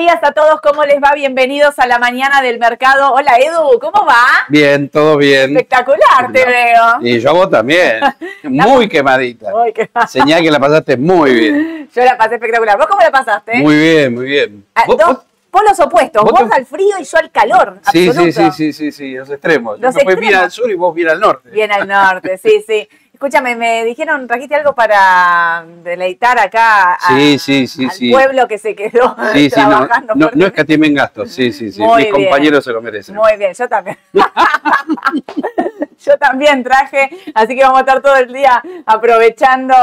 días a todos, ¿cómo les va? Bienvenidos a la mañana del mercado. Hola Edu, ¿cómo va? Bien, todo bien. Espectacular, te veo. Y yo vos también. Muy quemadita. Muy quemadita. Señal que la pasaste muy bien. Yo la pasé espectacular. ¿Vos cómo la pasaste? Muy bien, muy bien. Ah, ¿Vos- dos polos opuestos, vos te- al frío y yo al calor. Sí, sí, absoluto. sí, sí, sí, sí, los extremos. Los yo me fui bien extremos. al sur y vos bien al norte. Bien al norte, sí, sí. Escúchame, me dijeron, trajiste algo para deleitar acá a- Sí, sí, sí, al pueblo que se quedó Sí, sí, no, trabajando. no, no fuertemente. escatimen gastos. Sí, sí, sí. Muy Mis bien. compañeros se lo merecen. Muy bien, yo también. yo también traje, así que vamos a estar todo el día aprovechando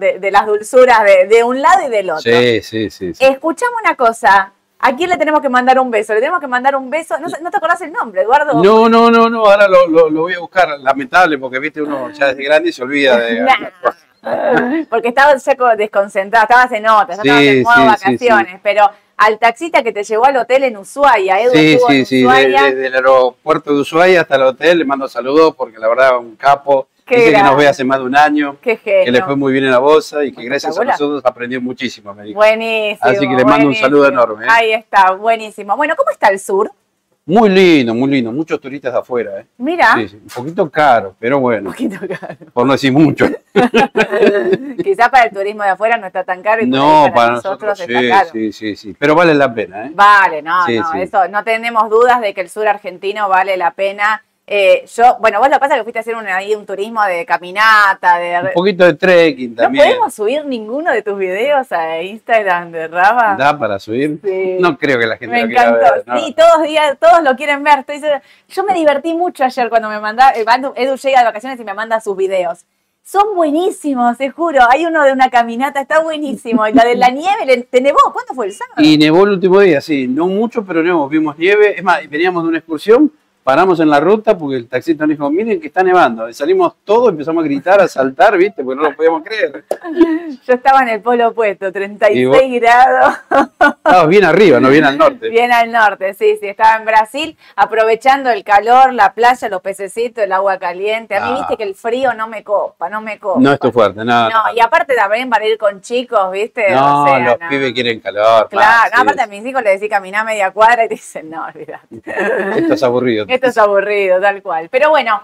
de, de las dulzuras de, de un lado y del otro. Sí, sí, sí. sí. Escuchame una cosa. ¿A quién le tenemos que mandar un beso? Le tenemos que mandar un beso. No, ¿no te acordás el nombre, Eduardo? No, no, no, no, ahora lo, lo- lo voy a buscar. Lamentable, porque viste, uno ya desde grande y se olvida de. Nah. Porque estabas ya desconcentrado, estabas en otra, ya Sí, estabas en modo sí, sí, vacaciones, pero al taxista que te llevó al hotel en Ushuaia, Edu Sí, sí, en sí, desde el aeropuerto de Ushuaia hasta el hotel le mando saludos porque la verdad un capo. Qué Dice que nos ve hace más de un año, Qué que le fue muy bien en la bolsa y que gracias a nosotros aprendió muchísimo, me dijo. Buenísimo. Así que le mando un saludo enorme, ¿eh? Ahí está, buenísimo. Bueno, ¿cómo está el sur? Muy lindo, muy lindo, muchos turistas de afuera, ¿eh? Mira, Sí, sí, un poquito caro, pero un bueno, poquito caro. por no decir mucho. Quizás para el turismo de afuera no está tan caro y No, para, para nosotros, nosotros está sí, caro. sí, sí, sí, pero vale la pena, ¿eh? Vale, no, no, eso no tenemos dudas de que el sur argentino vale la pena. Eh, yo, bueno, vos lo pasa que fuiste a hacer un, ahí un turismo de caminata, de... Un poquito de trekking ¿No también. podemos subir ninguno de tus videos a Instagram de Raba? ¿Da para subir? Sí. No creo que la gente Me lo quiera encantó. ver. ¿no? Sí, todos días, todos lo quieren ver. Estoy. Yo me divertí mucho ayer cuando me mandaba, eh, Edu, llega de vacaciones y me manda sus videos. Son buenísimos, te juro. Hay uno de una caminata, está buenísimo. Y la de la nieve, ¿te nevó? ¿Cuándo fue el sábado? Y nevó el último día, sí, no mucho, pero nevó, vimos nieve. Es más, veníamos de una excursión, paramos en la ruta porque el taxista nos dijo, miren que está nevando. Y salimos todos, empezamos a gritar, a saltar, ¿viste? Porque no lo podíamos creer. Yo estaba en el polo opuesto, 36 ¿Y vos? grados, Estábamos bien arriba, no bien al norte. bien al norte, sí, sí, estaba en Brasil, aprovechando el calor, la playa, los pececitos, el agua caliente. A mí Ah. viste que el frío no me copa, no me copa. No es tu fuerte, no. No, y aparte también para ir con chicos, ¿viste? No, O sea, los no. pibes quieren calor. Claro, más, no, sí. aparte a mis hijos les decís caminar media cuadra y te dicen, no, olvidate. Esto es aburrido. Esto es aburrido, tal cual. Pero bueno,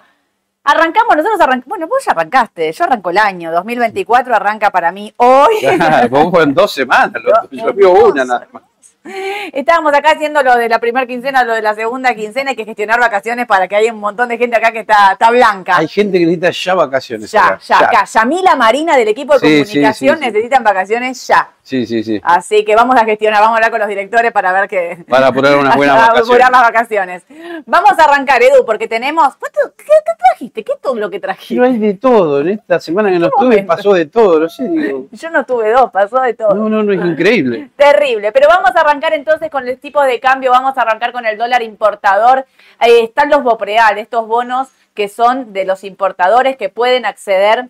arrancamos, nosotros arrancamos, bueno, vos ya arrancaste, yo arranco el año, 2024 arranca para mí hoy. Claro, vos fueron dos semanas, lo, yo vio una nada más. Estábamos acá haciendo lo de la primera quincena, lo de la segunda quincena, hay que gestionar vacaciones para que haya un montón de gente acá que está, está blanca. Hay gente que necesita ya vacaciones. ya, acá, ya, acá. Yamila Marina del equipo de Sí, comunicación sí, sí. necesitan vacaciones ya. Sí, sí, sí. Así que vamos a gestionar, vamos a hablar con los directores para ver qué, Para apurar unas buenas Para vacaciones. apurar las vacaciones. Vamos a arrancar, Edu, porque tenemos. ¿cuánto- ¿Qué, qué trajiste? ¿Qué es todo lo que No trajiste? hay de todo. En esta semana que no ¿Qué estuve pasó de todo. No sé, digo. Yo no tuve dos, pasó de todo. No, no, no, es increíble. Terrible. Pero vamos a arrancar entonces con el tipo de cambio, vamos a arrancar con el dólar importador. Eh, están los Bopreal, estos bonos que son de los importadores que pueden acceder.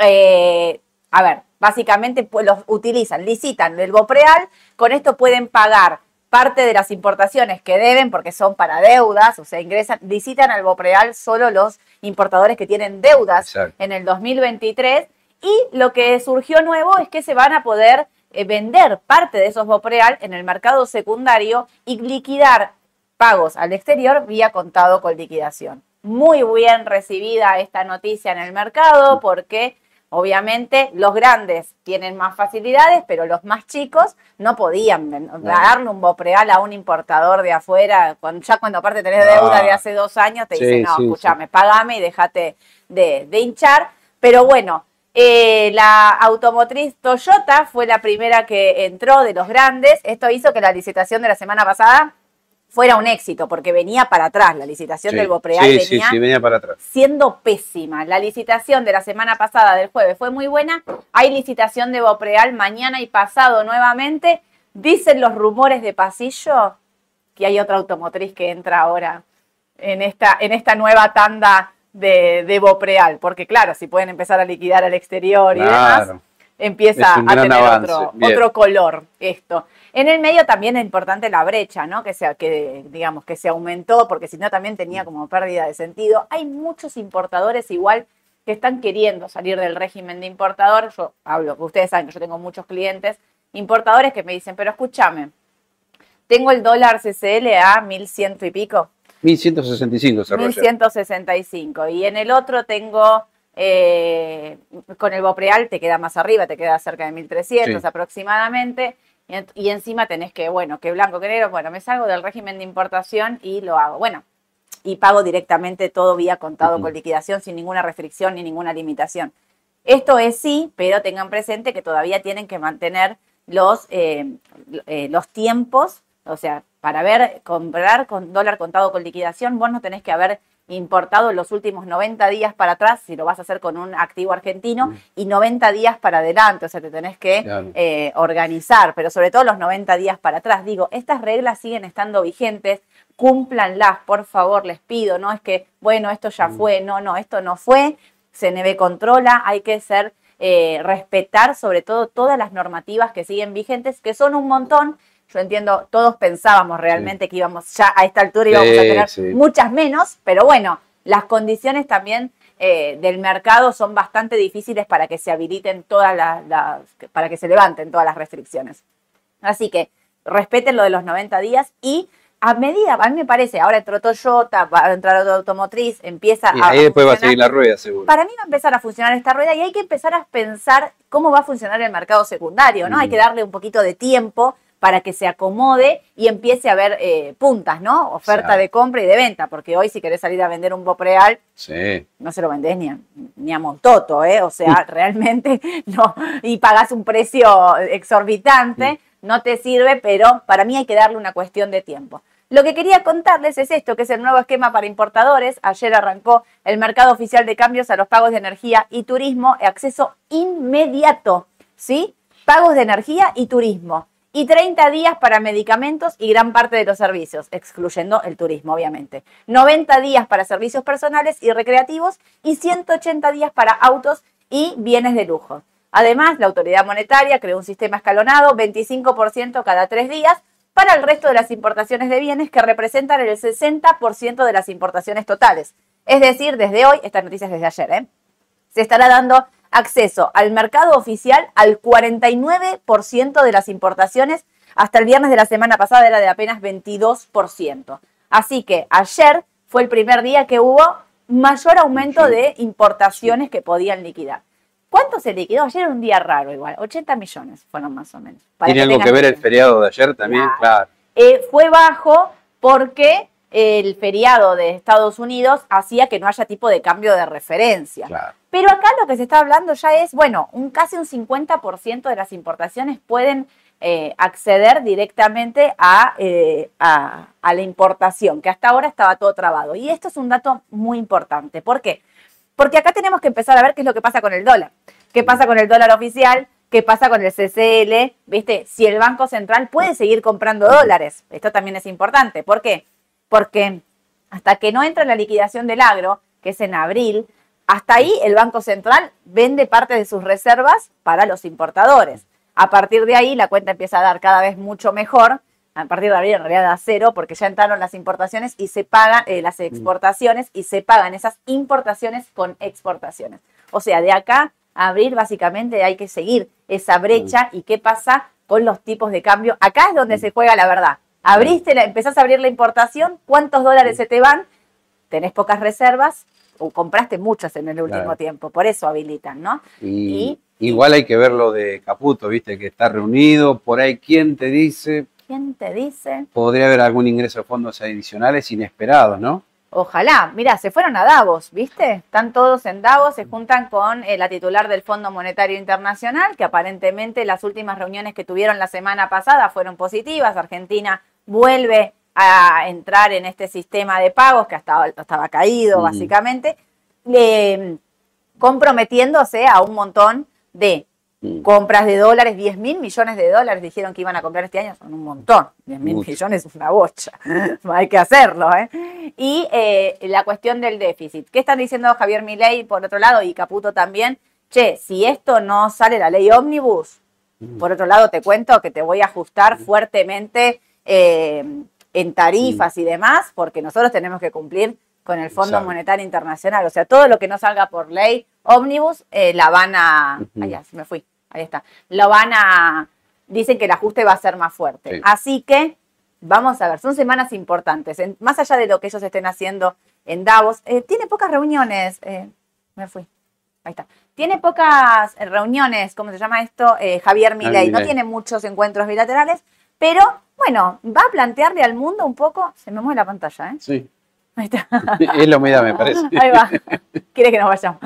eh, a ver, básicamente pues, los utilizan, licitan del Bopreal, con esto pueden pagar parte de las importaciones que deben porque son para deudas, o sea, ingresan, licitan al Bopreal solo los importadores que tienen deudas Exacto. en el 2023 y lo que surgió nuevo es que se van a poder vender parte de esos Bopreal en el mercado secundario y liquidar pagos al exterior vía contado con liquidación. Muy bien recibida esta noticia en el mercado porque obviamente los grandes tienen más facilidades, pero los más chicos no podían darle un Bopreal a un importador de afuera, cuando, ya cuando aparte tenés No. deuda de hace dos años, te Sí, dicen, no, sí, escúchame, pagame y déjate de, de hinchar. Pero bueno, eh, la automotriz Toyota fue la primera que entró de los grandes. Esto hizo que la licitación de la semana pasada fuera un éxito, porque venía para atrás. La licitación Sí, del Bopreal sí, sí, venía sí, venía para atrás. siendo pésima. La licitación de la semana pasada, del jueves, fue muy buena. Hay licitación de Bopreal mañana y pasado nuevamente. Dicen los rumores de pasillo que hay otra automotriz que entra ahora en esta, en esta nueva tanda de, de Bopreal. Porque claro, si pueden empezar a liquidar al exterior y demás, empieza a tener otro, otro color esto. En el medio también es importante la brecha, ¿no? Que se, que, digamos, que se aumentó, porque si no también tenía como pérdida de sentido. Hay muchos importadores igual que están queriendo salir del régimen de importador. Yo hablo, ustedes saben que yo tengo muchos clientes importadores que me dicen, pero escúchame, tengo el dólar CCL a 1100 y pico. 1165 cerró ayer. 1165. Y en el otro tengo, eh, con el Bopreal te queda más arriba, te queda cerca de 1300 Sí. aproximadamente. Y, en- y encima tenés que, bueno, que blanco, que negro, bueno, me salgo del régimen de importación y lo hago. Bueno, y pago directamente todo vía contado con liquidación sin ninguna restricción ni ninguna limitación. Esto es sí, pero tengan presente que todavía tienen que mantener los, eh, eh, los tiempos, o sea, para ver, comprar con dólar contado con liquidación, vos no tenés que haber importado en los últimos 90 días para atrás, si lo vas a hacer con un activo argentino, y 90 días para adelante, o sea, te tenés que Claro. eh, organizar, pero sobre todo los 90 días para atrás. Digo, estas reglas siguen estando vigentes, cúmplanlas, por favor, les pido, no es que, bueno, esto ya fue, no, no, esto no fue, CNB controla, hay que ser, eh, respetar sobre todo todas las normativas que siguen vigentes, que son un montón. Yo entiendo, todos pensábamos realmente que íbamos ya a esta altura íbamos a tener sí. muchas menos, pero bueno, las condiciones también eh, del mercado son bastante difíciles para que se habiliten todas las, las- para que se levanten todas las restricciones. Así que respeten lo de los 90 días y a medida, a mí me parece, ahora entró Toyota, va a entrar otra automotriz, empieza Y a ahí después va a seguir la rueda, seguro. Para mí va a empezar a funcionar esta rueda y hay que empezar a pensar cómo va a funcionar el mercado secundario, ¿no? Hay Mm. que darle un poquito de tiempo para que se acomode y empiece a haber eh, puntas, ¿no? Oferta de compra y de venta, porque hoy si querés salir a vender un Bopreal, Sí. no se lo vendés ni a, ni a Montoto, ¿eh? O sea, realmente no, y pagás un precio exorbitante, no te sirve, pero para mí hay que darle una cuestión de tiempo. Lo que quería contarles es esto, que es el nuevo esquema para importadores. Ayer arrancó el mercado oficial de cambios a los pagos de energía y turismo, acceso inmediato, ¿sí? Pagos de energía y turismo. Y 30 días para medicamentos y gran parte de los servicios, excluyendo el turismo, obviamente. 90 días para servicios personales y recreativos y 180 días para autos y bienes de lujo. Además, la autoridad monetaria creó un sistema escalonado, 25% cada tres días, para el resto de las importaciones de bienes que representan el 60% de las importaciones totales. Es decir, desde hoy, esta noticia es desde ayer, ¿eh? se estará dando acceso al mercado oficial al 49% de las importaciones. Hasta el viernes de la semana pasada era de apenas 22%. Así que ayer fue el primer día que hubo mayor aumento de importaciones que podían liquidar. ¿Cuánto se liquidó? Ayer era un día raro igual, 80 millones fueron más o menos. ¿Tiene algo tengan que ver el feriado de ayer también? Claro. Claro. Eh, fue bajo porque el feriado de Estados Unidos hacía que no haya tipo de cambio de referencia. Claro. Pero acá lo que se está hablando ya es, bueno, un casi un 50% de las importaciones pueden eh, acceder directamente a, eh, a- a la importación, que hasta ahora estaba todo trabado. Y esto es un dato muy importante. ¿Por qué? Porque acá tenemos que empezar a ver qué es lo que pasa con el dólar. ¿Qué pasa con el dólar oficial? ¿Qué pasa con el CCL? ¿Viste? Si el Banco Central puede seguir comprando dólares. Esto también es importante. ¿Por qué? Porque hasta que no entra la liquidación del agro, que es en abril, hasta ahí el Banco Central vende parte de sus reservas para los importadores. A partir de ahí la cuenta empieza a dar cada vez mucho mejor. A partir de abril en realidad da cero porque ya entraron las importaciones y se pagan eh, las exportaciones y se pagan esas importaciones con exportaciones. O sea, de acá a abril básicamente hay que seguir esa brecha y qué pasa con los tipos de cambio. Acá es donde se juega la verdad. Abriste, la, empezás a abrir la importación, ¿cuántos dólares se te van? Tenés pocas reservas o compraste muchas en el último Claro. tiempo, por eso habilitan, ¿no? Y, igual hay que ver lo de Caputo, viste, que está reunido. Por ahí, ¿quién te dice? ¿Quién te dice? Podría haber algún ingreso de fondos adicionales inesperados, ¿no? Ojalá, mira, se fueron a Davos, ¿viste? Están todos en Davos, se juntan con eh, la titular del Fondo Monetario Internacional, que aparentemente las últimas reuniones que tuvieron la semana pasada fueron positivas. Argentina vuelve a entrar en este sistema de pagos que hasta estaba caído, Mm. básicamente, eh, comprometiéndose a un montón de Mm. compras de dólares, 10 mil millones de dólares dijeron que iban a comprar este año, son un montón, 10 mil millones es una bocha, hay que hacerlo. ¿eh? Y eh, la cuestión del déficit, ¿qué están diciendo Javier Milei por otro lado y Caputo también? Che, si esto no sale la ley ómnibus, Mm. por otro lado te cuento que te voy a ajustar fuertemente eh, en tarifas y demás, porque nosotros tenemos que cumplir con el Fondo. Monetario Internacional. O sea, todo lo que no salga por ley ómnibus, eh, la van a... Ya, se me fui. Ahí está. Lo van a... Dicen que el ajuste va a ser más fuerte. Sí. Así que Vamos a ver, son semanas importantes. En- más allá de lo que ellos estén haciendo en Davos, eh, tiene pocas reuniones. eh, me fui. Ahí está. Tiene pocas reuniones, ¿cómo se llama esto? Eh, Javier Milei. No tiene muchos encuentros bilaterales, pero bueno, va a plantearle al mundo un poco. Se me mueve la pantalla, ¿eh? Sí. Ahí está. Es la humedad, me parece. Ahí va. Quiere que nos vayamos.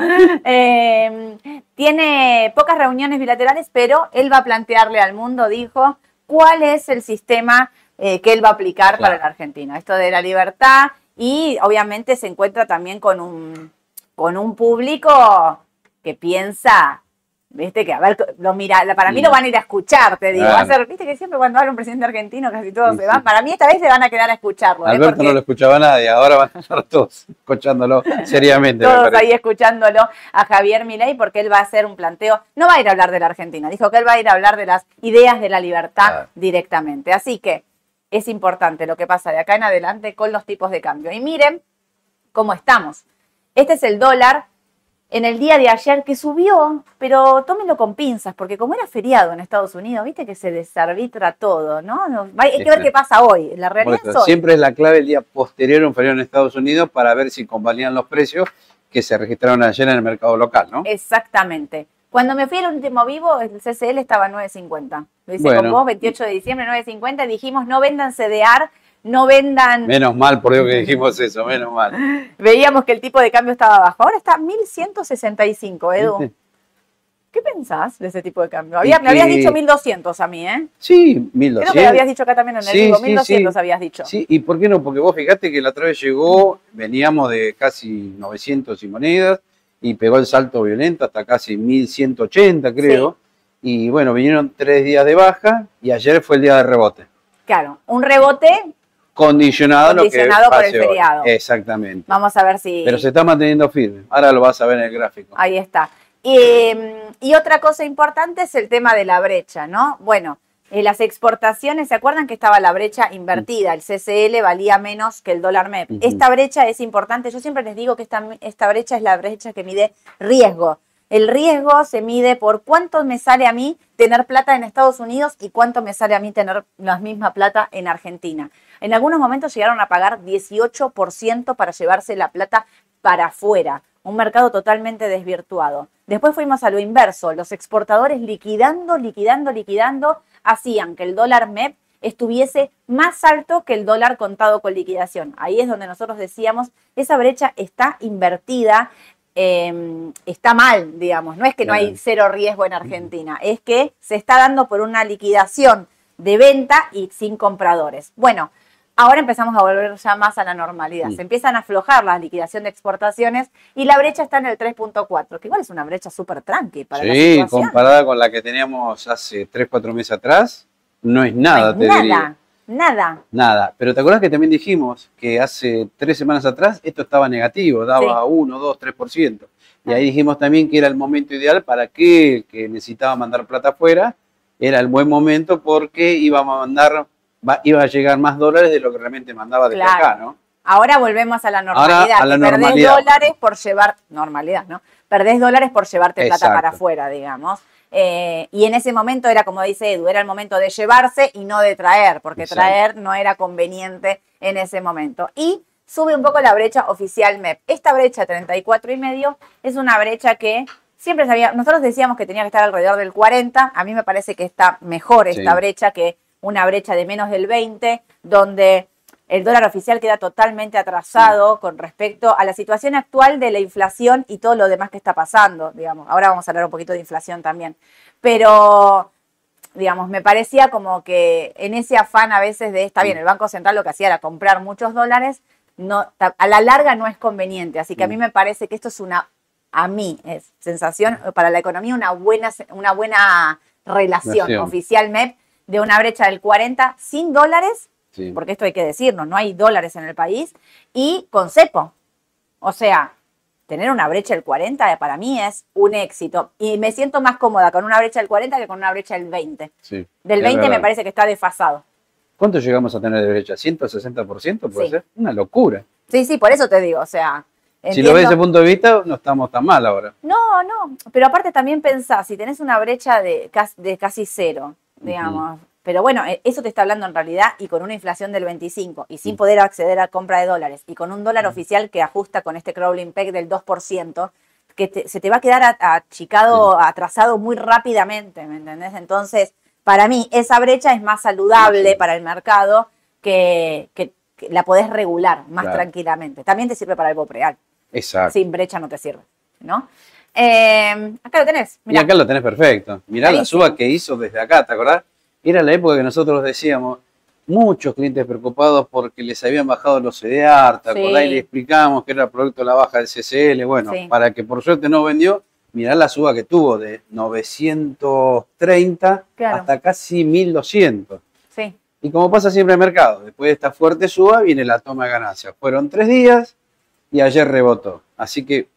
Eh, tiene pocas reuniones bilaterales, pero él va a plantearle al mundo, dijo, cuál es el sistema eh, que él va a aplicar para la Argentina. Esto de la libertad y obviamente se encuentra también con un, con un público que piensa, viste, que a ver, lo mira, para mí lo van a ir a escuchar, te digo. Va a ser, viste que siempre cuando habla un presidente argentino casi todos Sí, se van. Para mí esta vez se van a quedar a escucharlo. ¿eh? Alberto Porque- no lo escuchaba nadie, ahora van a estar todos escuchándolo seriamente. me todos ahí escuchándolo a Javier Milei porque él va a hacer un planteo, no va a ir a hablar de la Argentina, dijo que él va a ir a hablar de las ideas de la libertad Claro. directamente. Así que es importante lo que pasa de acá en adelante con los tipos de cambio. Y miren cómo estamos. Este es el dólar en el día de ayer que subió, pero tómenlo con pinzas, porque como era feriado en Estados Unidos, viste que se desarbitra todo, ¿no? Hay que ver qué pasa hoy. La realidad eso, es hoy. siempre es la clave el día posterior a un feriado en Estados Unidos para ver si convalían los precios que se registraron ayer en el mercado local, ¿no? Exactamente. Cuando me fui al último vivo, el CCL estaba a 9.50. Lo hice Bueno. con vos, 28 de diciembre, 9.50. Dijimos, no vendan CDR, no vendan... Menos mal, por Dios que dijimos eso, menos mal. Veíamos que el tipo de cambio estaba bajo. Ahora está 1.165, Edu. ¿Viste? ¿Qué pensás de ese tipo de cambio? Había- me habías dicho 1.200 a mí, ¿eh? Sí, Creo 1200. que lo habías dicho acá también en el Sí, vivo. sí, 1.200 sí. habías dicho. Sí, ¿y por qué no? Porque vos fíjate que la otra vez llegó, veníamos de casi 900 y monedas, y pegó el salto violento hasta casi 1180, creo. Y bueno, vinieron tres días de baja, y ayer fue el día de rebote. Claro, un rebote. Condicionado, lo que por el hoy. feriado. Exactamente. Vamos a ver si... Pero se está manteniendo firme. Ahora lo vas a ver en el gráfico. Ahí está. Y otra cosa importante es el tema de la brecha, ¿no? Bueno, eh, las exportaciones, ¿se acuerdan que estaba la brecha invertida? El CCL valía menos que el dólar MEP. Esta brecha es importante. Yo siempre les digo que esta, esta brecha es la brecha que mide riesgo. El riesgo se mide por cuánto me sale a mí tener plata en Estados Unidos y cuánto me sale a mí tener la misma plata en Argentina. En algunos momentos llegaron a pagar 18% para llevarse la plata para afuera, un mercado totalmente desvirtuado. Después fuimos a lo inverso, los exportadores liquidando, liquidando, liquidando, hacían que el dólar MEP estuviese más alto que el dólar contado con liquidación. Ahí es donde nosotros decíamos, esa brecha está invertida, eh, está mal, digamos, no es que no hay cero riesgo en Argentina, es que se está dando por una liquidación de venta y sin compradores. Bueno, ahora empezamos a volver ya más a la normalidad. Se empiezan a aflojar la liquidación de exportaciones y la brecha está en el 3.4, que igual es una brecha súper tranqui para la Sí, comparada con la que teníamos hace 3, 4 meses atrás, no es No nada, es te nada, diría. nada. Nada. Pero ¿te acuerdas que también dijimos que hace tres semanas atrás esto estaba negativo, daba 1, 2, 3%? Y ahí dijimos también que era el momento ideal para aquel que necesitaba mandar plata afuera, era el buen momento porque iba a mandar, va- iba a llegar más dólares de lo que realmente mandaba desde Claro. acá, ¿no? Ahora volvemos a la Ahora normalidad. a la que perdés normalidad. dólares por llevar, normalidad, ¿no? Perdés dólares por llevarte plata para afuera, digamos. Eh, y en ese momento era, como dice Edu, era el momento de llevarse y no de traer, porque Exacto. traer no era conveniente en ese momento. Y sube un poco la brecha oficial MEP. Esta brecha 34 y medio es una brecha que siempre sabía, nosotros decíamos que tenía que estar alrededor del 40, a mí me parece que está mejor esta Sí. brecha que una brecha de menos del 20, donde el dólar oficial queda totalmente atrasado con respecto a la situación actual de la inflación y todo lo demás que está pasando, digamos. Ahora vamos a hablar un poquito de inflación también. Pero, digamos, me parecía como que en ese afán a veces de, está bien, el Banco Central lo que hacía era comprar muchos dólares, no, a la larga no es conveniente. Así que a mí me parece que esto es una, a mí, es sensación para la economía, una buena, una buena relación Relación. oficial MEP de una brecha del 40 sin dólares Sí. porque esto hay que decirnos, no hay dólares en el país, y con cepo. O sea, tener una brecha del 40 para mí es un éxito. Y me siento más cómoda con una brecha del 40 que con una brecha del 20. Sí, Del es 20 me parece que está desfasado. ¿Cuánto llegamos a tener de brecha? ¿160% puede Sí. ser? Una locura. Sí, sí, por eso te digo, o sea... Si lo ves desde ese punto de vista, no estamos tan mal ahora. No, no, pero aparte también pensás, si tenés una brecha de de casi cero, digamos, Pero bueno, eh, eso te está hablando en realidad y con una inflación del 25 y sin poder acceder a compra de dólares y con un dólar oficial que ajusta con este crawling peg del 2%, que te- se te va a quedar achicado, atrasado muy rápidamente, ¿me entendés? Entonces, para mí, esa brecha es más saludable Sí. para el mercado que, que- que la podés regular más Claro. tranquilamente. También te sirve para el Bopreal. Exacto. Sin brecha no te sirve, ¿no? Eh, acá lo tenés. Y acá lo tenés perfecto. Mirá la suba que hizo desde acá, ¿te acordás? Era la época que nosotros decíamos, muchos clientes preocupados porque les habían bajado los CDR, ¿te acordás? Sí. Y le explicamos que era producto de la baja del CCL. Bueno, Sí. para que por suerte no vendió, mirá la suba que tuvo de 930 Claro. hasta casi 1200. Sí. Y como pasa siempre en el mercado, después de esta fuerte suba viene la toma de ganancias. Fueron tres días y ayer rebotó. Así que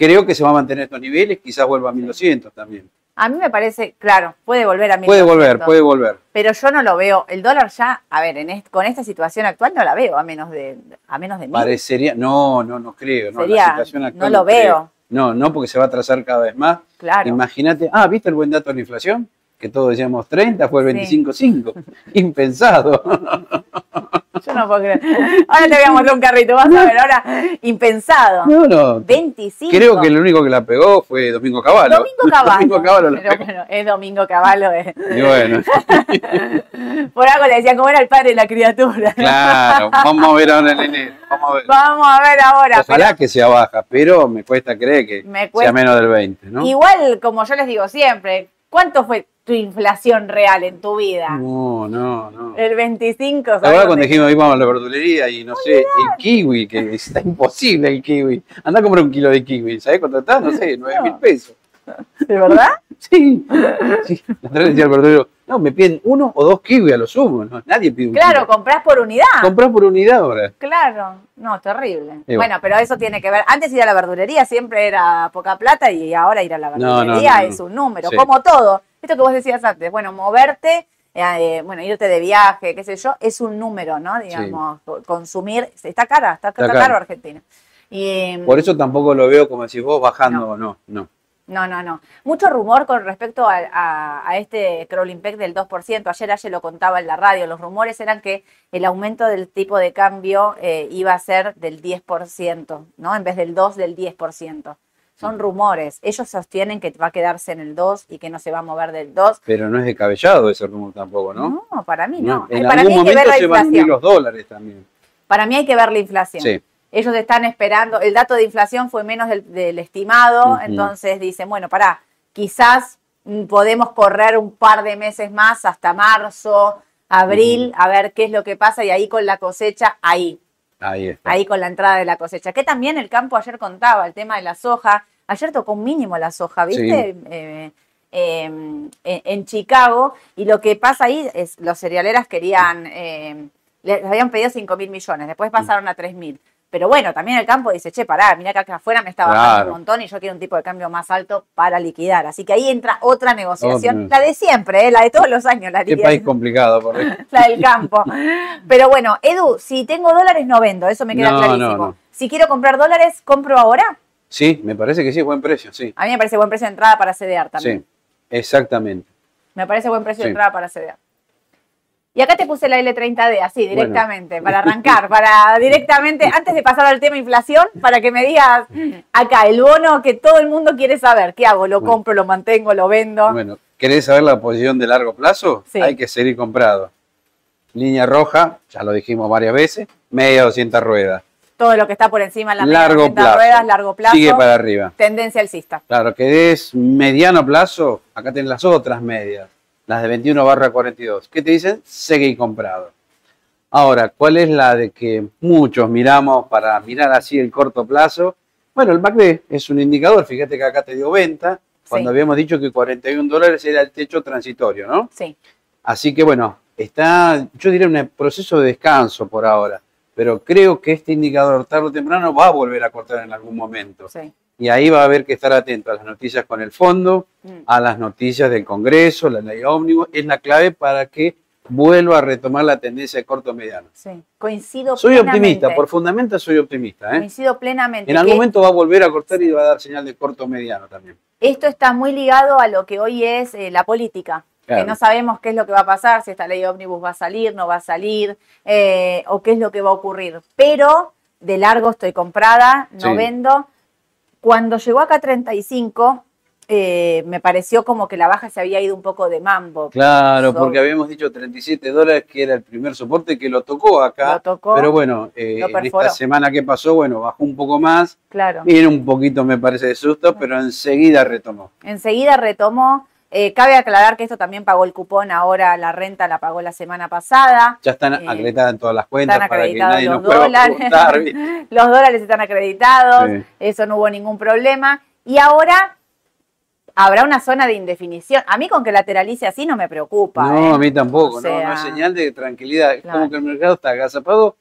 creo que se va a mantener estos niveles, quizás vuelva a 1200 también. A mí me parece, claro, puede volver a Puede 1200, volver, puede volver. Pero yo no lo veo. El dólar ya, a ver, en est- con esta situación actual no la veo a menos de a menos de mil. Parecería, no, no, no creo. No, Sería- la situación actual no lo veo. No, no, porque se va a atrasar cada vez más. Claro. Imagínate, ah, ¿viste el buen dato de la inflación? Que todos decíamos 30, fue el Sí. 25,5. Impensado. Yo no puedo creer. Ahora te voy a mostrar un carrito, vas a ver, ahora impensado. No, no. 25. Creo que el único que la pegó fue Domingo Caballo. Domingo Caballo. Domingo Caballo la Pero pegó. bueno, es Domingo Caballo. eh. Y bueno, Por algo le decían cómo era el padre de la criatura. claro, vamos a ver ahora enero. Vamos a ver. Vamos a ver ahora. Ojalá pero que sea baja, pero me cuesta creer que Me cuesta. sea menos del 20, ¿no? Igual, como yo les digo siempre, ¿cuánto fue tu inflación real en tu vida? No, no, no. El 25. ¿Te ¿sabes acuerdas cuando dijimos íbamos a la verdulería y no sé, el kiwi, que está imposible el kiwi? Anda a comprar un kilo de kiwi, ¿sabes cuánto está? No sé, 9 mil pesos. ¿De verdad? Sí, sí. La otra vez decía el verdulero, no, me piden uno o dos kiwi a lo sumo, ¿no? nadie pide un Claro, kilo. comprás por unidad. Comprás por unidad ahora. Claro, no, terrible. Bueno. pero eso tiene que ver. Antes ir a la verdulería siempre era poca plata y ahora ir a la verdulería no, no. es un número, Sí. como todo. Esto que vos decías antes, bueno, moverte, eh, bueno, irte de viaje, qué sé yo, es un número, ¿no? Digamos, co- consumir, está cara, está, está Está caro. Argentina. Y, Por eso tampoco lo veo como decís vos bajando, no, no. No, no, no. Mucho rumor con respecto a, a- a este crawling peg del 2%. Ayer ayer lo contaba en la radio. Los rumores eran que el aumento del tipo de cambio eh, iba a ser del 10%, ¿no? En vez del 2, del 10%. Son rumores. Ellos sostienen que va a quedarse en el 2 y que no se va a mover del 2. Pero no es descabellado ese rumor tampoco, ¿no? No, para mí no. En Eh, para mí algún que ver momento la se van a los dólares también. Para mí hay que ver la inflación. Sí. Ellos están esperando, el dato de inflación fue menos del, del estimado, entonces dicen, bueno, pará, quizás mm, podemos correr un par de meses más hasta marzo, abril, a ver qué es lo que pasa y ahí con la cosecha, ahí, Ahí está. ahí con la entrada de la cosecha. Que también el campo ayer contaba, el tema de la soja, ayer tocó un mínimo la soja, ¿viste? Eh, eh, en, en Chicago, y lo que pasa ahí es, los cerealeras querían, eh, les habían pedido 5 mil millones, después pasaron a 3 mil. Pero bueno, también el campo dice, che, pará, mira que acá afuera me está bajando Claro. un montón y yo quiero un tipo de cambio más alto para liquidar. Así que ahí entra otra negociación, la de siempre, ¿eh? la de todos los años, la Qué país complicado, por ahí. la del campo. Pero bueno, Edu, si tengo dólares no vendo, eso me queda No, clarísimo. no, no. Si quiero comprar dólares, ¿compro ahora? Sí, me parece que sí, buen precio, sí. A mí me parece buen precio de entrada para CDR también. Sí, exactamente. Me parece buen precio de entrada para CDR. Y acá te puse la L30D, así, Bueno. directamente, para arrancar, para directamente, antes de pasar al tema inflación, para que me digas, acá, el bono que todo el mundo quiere saber, ¿qué hago? ¿Lo Bueno. compro, lo mantengo, lo vendo? Bueno, ¿querés saber la posición de largo plazo? Sí. Hay que seguir comprado. Línea roja, ya lo dijimos varias veces, media 200 ruedas. Todo lo que está por encima de la media largo 80 plazo. ruedas, largo plazo, Sigue para arriba. tendencia alcista. Claro, que es mediano plazo, acá tenés las otras medias, las de 21 barra 42. ¿Qué te dicen? Seguí comprado. Ahora, ¿cuál es la de que muchos miramos para mirar así el corto plazo? Bueno, el MACD es un indicador, fíjate que acá te dio venta, cuando Sí. habíamos dicho que 41 dólares era el techo transitorio, ¿no? Sí, Así que bueno, está, yo diría, un proceso de descanso por ahora, pero creo que este indicador tarde o temprano va a volver a cortar en algún momento. sí. Y ahí va a haber que estar atento a las noticias con el fondo, Mm. a las noticias del Congreso, la ley ómnibus, es la clave para que vuelva a retomar la tendencia de corto mediano. sí. Coincido Soy plenamente. optimista, por fundamento soy optimista. ¿eh? Coincido plenamente. En algún momento va a volver a cortar y va a dar señal de corto mediano también. Esto está muy ligado a lo que hoy es eh, la política. que no sabemos qué es lo que va a pasar, si esta ley ómnibus va a salir, no va a salir, eh, o qué es lo que va a ocurrir. Pero de largo estoy comprada, no vendo. Cuando llegó acá 35, eh, me pareció como que la baja se había ido un poco de mambo. Claro, porque habíamos dicho 37 dólares que era el primer soporte que lo tocó acá. Lo tocó. Pero bueno, eh, en esta semana que pasó, bueno, bajó un poco más. Claro. Viene un poquito, me parece, de susto, pero enseguida retomó. Enseguida retomó. Eh, cabe aclarar que esto también pagó el cupón, ahora la renta la pagó la semana pasada. Ya están acreditadas en todas las cuentas para que nadie los nos dólares. los dólares están acreditados, eso no hubo ningún problema. Y ahora habrá una zona de indefinición. A mí con que lateralice así no me preocupa. No, ¿eh? a mí tampoco, no, no, es señal de tranquilidad. Como que el mercado está agazapado,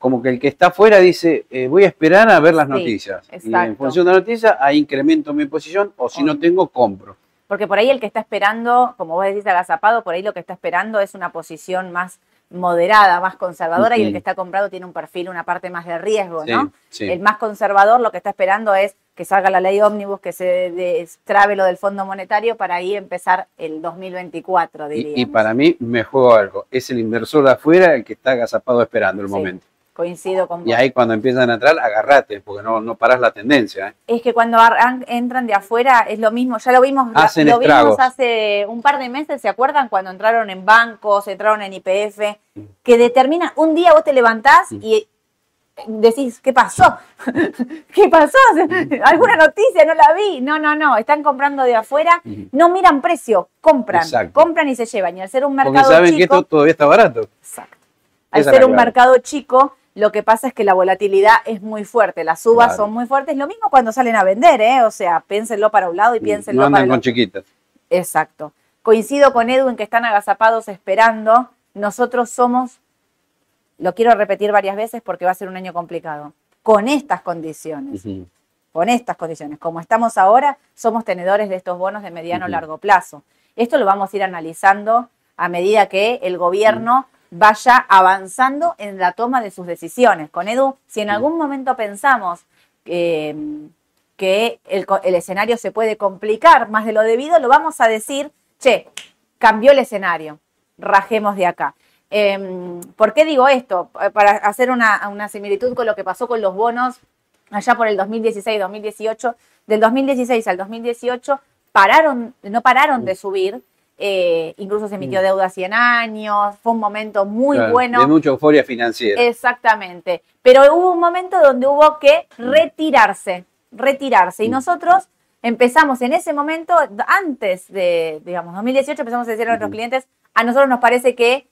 como que el que está afuera dice, eh, voy a esperar a ver las noticias. Y en función de la noticia, ahí incremento mi posición o si no tengo, compro. Porque por ahí el que está esperando, como vos decís, agazapado, por ahí lo que está esperando es una posición más moderada, más conservadora, y el que está comprado tiene un perfil, una parte más de riesgo, ¿no? El más conservador lo que está esperando es que salga la ley ómnibus, que se destrabe lo del Fondo Monetario para ahí empezar el 2024, diría. Y, para mí me juego algo, es el inversor de afuera el que está agazapado esperando el momento. Coincido con vos. Y ahí cuando empiezan a entrar, agarrate, porque no, no parás la tendencia. ¿eh? Es que cuando entran de afuera es lo mismo, ya lo vimos, lo vimos hace un par de meses, ¿se acuerdan? Cuando entraron en bancos, entraron en IPF, mm. que determinan, un día vos te levantás mm. y decís, ¿qué pasó? ¿Qué pasó? ¿Alguna noticia? No la vi. No, no, no. Están comprando de afuera, no miran precio, compran. Compran y se llevan. Y al ser un mercado Porque saben que esto todavía está barato. Exacto. Al ser un mercado chico, lo que pasa es que la volatilidad es muy fuerte, las subas son muy fuertes. Lo mismo cuando salen a vender, ¿eh? O sea, piénsenlo para un lado y piénsenlo no para con chiquitas. Exacto. Coincido con Edu en que están agazapados esperando. Nosotros somos, lo quiero repetir varias veces porque va a ser un año complicado, con estas condiciones. Con estas condiciones. Como estamos ahora, somos tenedores de estos bonos de mediano o largo plazo. Esto lo vamos a ir analizando a medida que el gobierno vaya avanzando en la toma de sus decisiones. Con Edu, si en algún momento pensamos que el, escenario se puede complicar más de lo debido, lo vamos a decir, che, cambió el escenario, rajemos de acá. Em, ¿Por qué digo esto? Para hacer una, una similitud con lo que pasó con los bonos allá por el 2016-2018. Del 2016 al 2018 pararon, no pararon de subir, eh, incluso se emitió mm. deuda 100 años, fue un momento muy bueno. De mucha euforia financiera. Exactamente, pero hubo un momento donde hubo que mm. retirarse, retirarse. Y mm. nosotros empezamos en ese momento, antes de, digamos, 2018, empezamos a decir a nuestros clientes, a nosotros nos parece que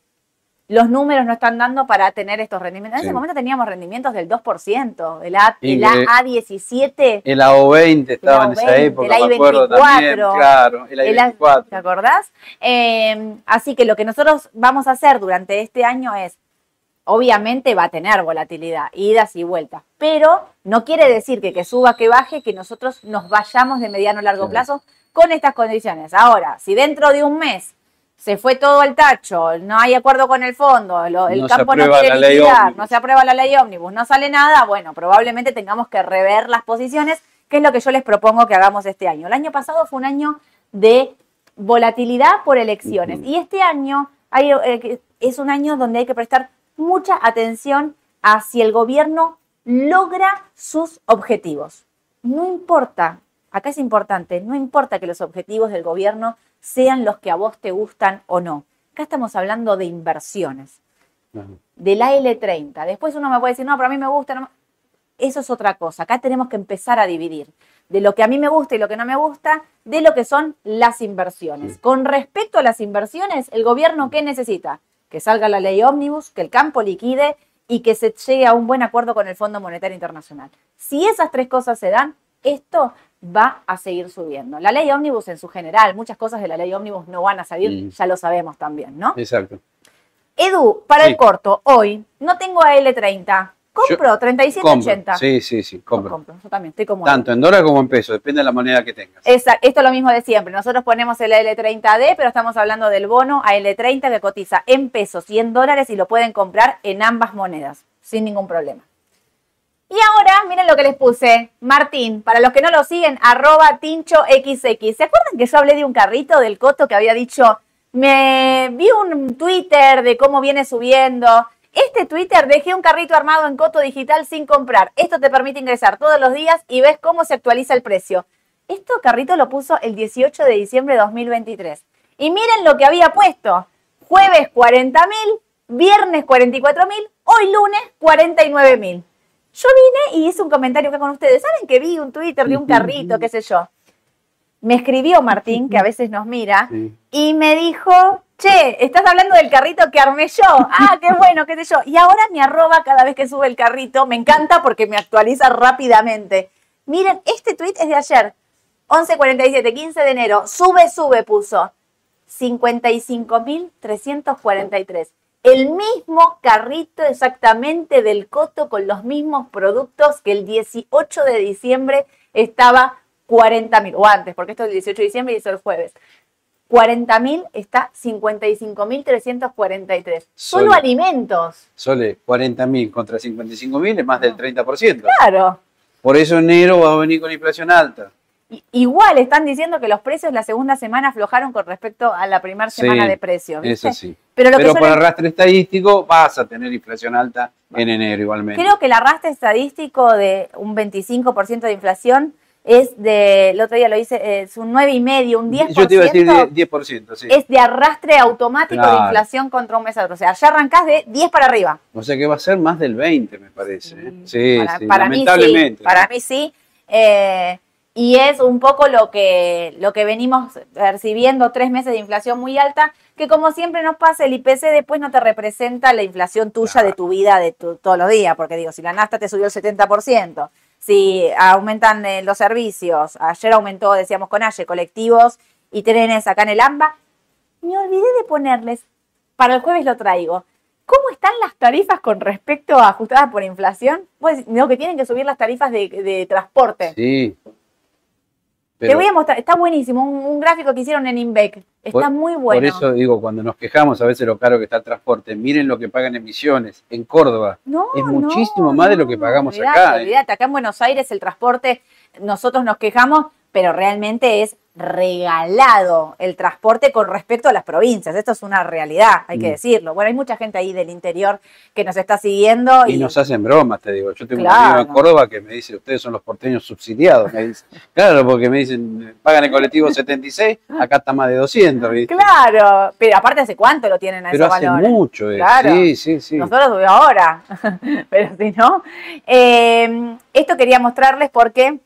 los números no están dando para tener estos rendimientos. En ese momento teníamos rendimientos del 2%, el, A, el A17. El AO20 estaba en esa época, el A24. claro, el A24. ¿Te acordás? Em, así que lo que nosotros vamos a hacer durante este año es, obviamente va a tener volatilidad, idas y vueltas, pero no quiere decir que que suba, que baje, que nosotros nos vayamos de mediano a largo plazo con estas condiciones. Ahora, si dentro de un mes se fue todo al tacho, no hay acuerdo con el fondo, el campo no quiere liquidar, no se aprueba la ley ómnibus, no sale nada, bueno, probablemente tengamos que rever las posiciones, que es lo que yo les propongo que hagamos este año. El año pasado fue un año de volatilidad por elecciones y este año eh, es un año donde hay que prestar mucha atención a si el gobierno logra sus objetivos. No importa, acá es importante, no importa que los objetivos del gobierno sean los que a vos te gustan o no. Acá estamos hablando de inversiones, de la L30. Después uno me puede decir, no, pero a mí me gusta. Eso es otra cosa. Acá tenemos que empezar a dividir de lo que a mí me gusta y lo que no me gusta, de lo que son las inversiones. Con respecto a las inversiones, el gobierno, ¿qué necesita? Que salga la ley ómnibus, que el campo liquide y que se llegue a un buen acuerdo con el Fondo Monetario Internacional. Si esas tres cosas se dan, esto va a seguir subiendo. La ley ómnibus en su general, muchas cosas de la ley ómnibus no van a salir, mm. ya lo sabemos también, ¿no? Exacto. Edu, para el corto, hoy no tengo a L30. Compro 37.80. Sí, sí, sí, compro. compro. Yo también estoy como. Tanto en dólar como en peso, depende de la moneda que tengas. esto es lo mismo de siempre. Nosotros ponemos el L30D, pero estamos hablando del bono a L30 que cotiza en pesos y en dólares y lo pueden comprar en ambas monedas, sin ningún problema. Y ahora, miren lo que les puse. Martín, para los que no lo siguen, arroba tinchoxx. ¿Se acuerdan que yo hablé de un carrito del coto que había dicho, Me vi un Twitter de cómo viene subiendo. Este Twitter dejé un carrito armado en Coto Digital sin comprar. Esto te permite ingresar todos los días y ves cómo se actualiza el precio. Esto carrito lo puso el 18 de diciembre de 2023. Y miren lo que había puesto. Jueves 40 mil, viernes 44 mil, hoy lunes 49 mil. Yo vine y hice un comentario acá con ustedes. ¿Saben que vi un Twitter de un carrito, qué sé yo? Me escribió Martín, que a veces nos mira, y me dijo, che, estás hablando del carrito que armé yo. Ah, qué bueno, qué sé yo. Y ahora me arroba cada vez que sube el carrito. Me encanta porque me actualiza rápidamente. Miren, este tweet es de ayer. 11.47, 15 de enero. Sube, sube, puso. 55.343 el mismo carrito exactamente del coto con los mismos productos que el 18 de diciembre estaba 40 mil, o antes, porque esto es el 18 de diciembre y eso es el jueves. 40 mil está 55 mil 343. Solo alimentos. Sole, 40 mil contra 55 mil es más del 30%. Claro. Por eso enero va a venir con inflación alta. Igual están diciendo que los precios la segunda semana aflojaron con respecto a la primera semana de precios. Eso sí. Pero, lo por arrastre estadístico vas a tener inflación alta en enero igualmente. Creo que el arrastre estadístico de un 25% de inflación es de, el otro día lo hice, es un 9,5, un 10%. Yo te iba a decir 10%, sí. Es de arrastre automático de inflación contra un mes a otro. O sea, ya arrancás de 10 para arriba. O sea que va a ser más del 20, me parece. Sí, ¿eh? sí, para, lamentablemente. Mí sí, para mí sí. Eh, y es un poco lo que, lo que venimos percibiendo, tres meses de inflación muy alta, que como siempre nos pasa, el IPC después no te representa la inflación tuya de tu vida de todos los días, porque digo, si la nafta te subió el 70%, si aumentan eh, los servicios, ayer aumentó, decíamos con Aye, colectivos y trenes acá en el AMBA, me olvidé de ponerles, para el jueves lo traigo, ¿Cómo están las tarifas con respecto a ajustadas por inflación? Pues no, que tienen que subir las tarifas de, de transporte. Sí, te voy a mostrar, está buenísimo, un, gráfico que hicieron en INVEC, está muy bueno. Por eso digo, cuando nos quejamos a veces lo caro que está el transporte, miren lo que pagan emisiones en Córdoba. No, es muchísimo más de lo que pagamos acá. ¿eh? acá en Buenos Aires el transporte, nosotros nos quejamos, pero realmente es regalado el transporte con respecto a las provincias. Esto es una realidad, hay que mm. decirlo. Bueno, hay mucha gente ahí del interior que nos está siguiendo. Y, nos hacen bromas, te digo. Yo tengo un amigo en Córdoba que me dice, ustedes son los porteños subsidiados. Claro, porque me dicen, pagan el colectivo 76, acá está más de 200. Claro, pero aparte hace cuánto lo tienen a pero hace mucho, eh. sí, sí, sí. Nosotros ahora, pero si no. Eh, esto quería mostrarles porque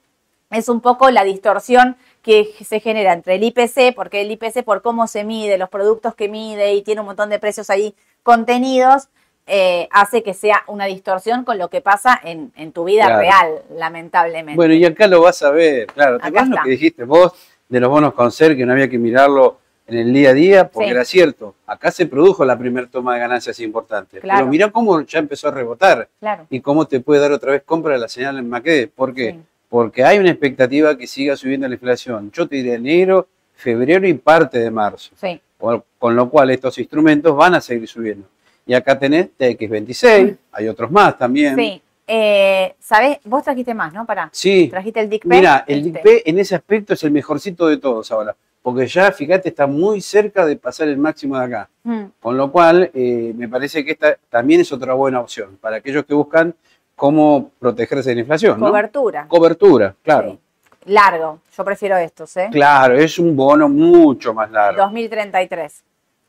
es un poco la distorsión que se genera entre el IPC, porque el IPC por cómo se mide, los productos que mide y tiene un montón de precios ahí contenidos, eh, hace que sea una distorsión con lo que pasa en, tu vida real, lamentablemente. Bueno, y acá lo vas a ver, claro. ¿Te acuerdas lo que dijiste vos de los bonos con ser, que no había que mirarlo en el día a día? Porque era cierto, acá se produjo la primera toma de ganancias importante. Pero mira cómo ya empezó a rebotar y cómo te puede dar otra vez compra de la señal en MACD. ¿Por qué? Porque hay una expectativa que siga subiendo la inflación. Yo te diré enero, febrero y parte de marzo. Sí. Con, lo cual estos instrumentos van a seguir subiendo. Y acá tenés TX26, hay otros más también. Sí. Eh, ¿Sabés? Vos trajiste más, ¿no? Para. Sí. Trajiste el DICP. Mira, el este. DICP en ese aspecto es el mejorcito de todos ahora. Porque ya, fíjate, está muy cerca de pasar el máximo de acá. Mm. Con lo cual, eh, me parece que esta también es otra buena opción para aquellos que buscan cómo protegerse de la inflación. Cobertura. Cobertura, claro. Largo, yo prefiero estos, ¿eh? Claro, es un bono mucho más largo. 2033.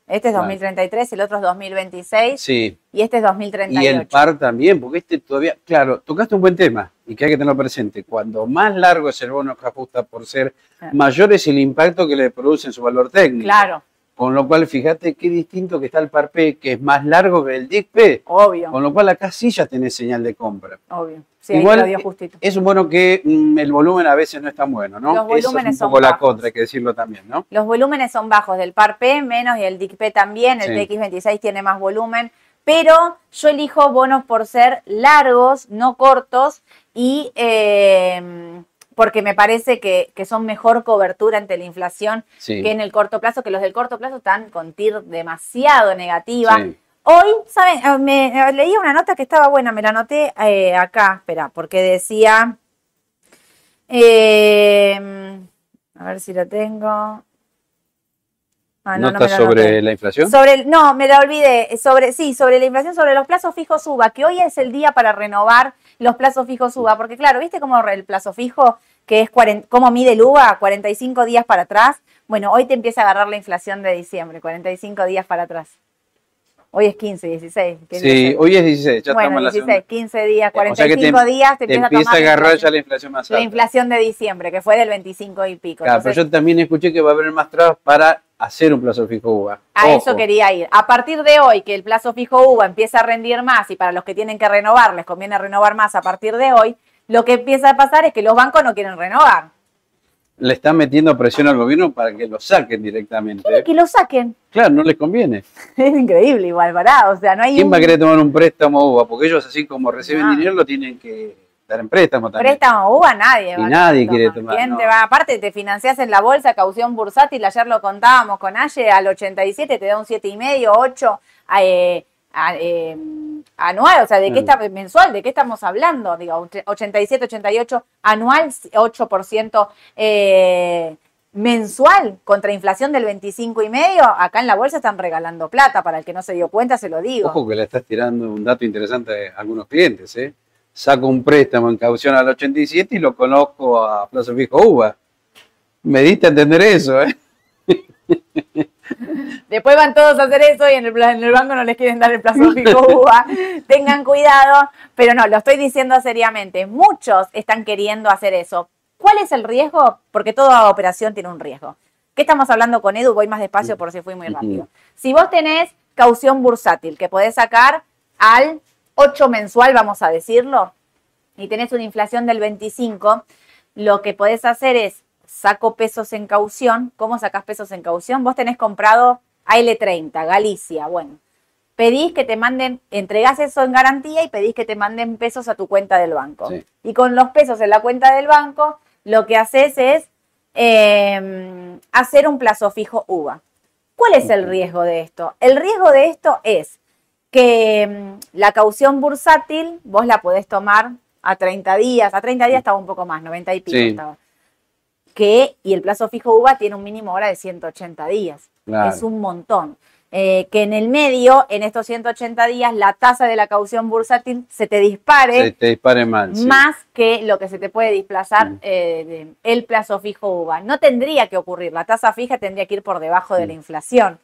Este es 2033, el otro es 2026. Sí. Y este es 2038. Y el par también, porque este todavía, claro, tocaste un buen tema y que hay que tenerlo presente. Cuando más largo es el bono que ajusta por ser, ah. mayor es el impacto que le produce en su valor técnico. Claro. Con lo cual, fíjate qué distinto que está el PARP, que es más largo que el DICP. Obvio. Con lo cual, acá sí ya tenés señal de compra. Obvio. Sí, Igual, ahí lo dio justito. Es un bueno que mm, el volumen a veces no es tan bueno, ¿no? Los volúmenes es un poco la contra, hay que decirlo también, ¿no? Los volúmenes son bajos del PARP, menos y el DICP también. El TX26 tiene más volumen. Pero yo elijo bonos por ser largos, no cortos y. Eh, porque me parece que, son mejor cobertura ante la inflación que en el corto plazo, que los del corto plazo están con TIR demasiado negativa. Hoy, ¿saben? Ah, me, eh, leía una nota que estaba buena, me la anoté eh, acá, espera, porque decía, em, a ver si lo tengo. Ah, ¿No, no me está lo sobre la inflación? Sobre el- no, me la olvidé. Sobre, sí, sobre la inflación, sobre los plazos fijos UVA, que hoy es el día para renovar los plazos fijos UVA. Porque claro, ¿viste cómo el plazo fijo, que es cómo mide el UVA? 45 días para atrás. Bueno, hoy te empieza a agarrar la inflación de diciembre, 45 días para atrás. Hoy es 15, 16. ¿qué Sí, día es? hoy es 16, ya bueno, estamos en la 16, segunda. 15 días, O sea que 45 te- días te, Te empieza a empieza tomar a la agarrar ya la inflación más la alta. inflación de diciembre, que fue del 25 y pico. Claro, Entonces, pero yo también escuché que va a haber más trabas para hacer un plazo fijo UVA. A Ojo. eso quería ir. A partir de hoy, que el plazo fijo UVA empieza a rendir más y para los que tienen que renovar les conviene renovar más a partir de hoy, lo que empieza a pasar es que los bancos no quieren renovar. Le están metiendo presión al gobierno para que lo saquen directamente. Quieren que lo saquen. Claro, no les conviene. Es increíble igual, ¿verdad? O sea, no hay ¿Quién un va a querer tomar un préstamo UVA? Porque ellos así como reciben No. dinero lo tienen que dar en préstamo también. préstamo UVA, nadie. Y va nadie quiere tomar. tomar, ¿Quién no. te va? Aparte, te financias en la bolsa, caución bursátil, ayer lo contábamos con Aye, al 87 te da un 7,5, 8 eh, eh, anual, o sea, ¿de qué está mensual? ¿De qué estamos hablando? Digo, 87, 88 anual, 8% eh, mensual contra inflación del 25 y medio. Acá en la bolsa están regalando plata, para el que no se dio cuenta se lo digo. Ojo que le estás tirando un dato interesante a algunos clientes. ¿eh? Saco un préstamo en caución al 87 y lo conozco a plazo fijo UVA. Me diste a entender eso, ¿eh? Después van todos a hacer eso y en el, pla- en el banco no les quieren dar el plazo fijo UVA. Tengan cuidado, pero no, lo estoy diciendo seriamente. Muchos están queriendo hacer eso. ¿Cuál es el riesgo? Porque toda operación tiene un riesgo. ¿Qué estamos hablando con Edu? Voy más despacio por si fui muy rápido. Si vos tenés caución bursátil que podés sacar al 8 mensual, vamos a decirlo, y tenés una inflación del 25, lo que podés hacer es saco pesos en caución. ¿Cómo sacás pesos en caución? Vos tenés comprado AL30, Galicia, bueno. Pedís que te manden, entregás eso en garantía y pedís que te manden pesos a tu cuenta del banco. Sí. Y con los pesos en la cuenta del banco, lo que haces es eh, hacer un plazo fijo UVA. ¿Cuál es el riesgo de esto? El riesgo de esto es que mm, la caución bursátil vos la podés tomar a 30 días, a 30 días estaba un poco más, 90 y pico Sí. estaba. Que, y el plazo fijo UVA tiene un mínimo ahora de 180 días. Claro. Es un montón. Eh, que en el medio, en estos 180 días, la tasa de la caución bursátil se te dispare Se te dispare mal. sí. más que lo que se te puede desplazar Mm. eh, el plazo fijo UVA. No tendría que ocurrir, la tasa fija tendría que ir por debajo de la inflación,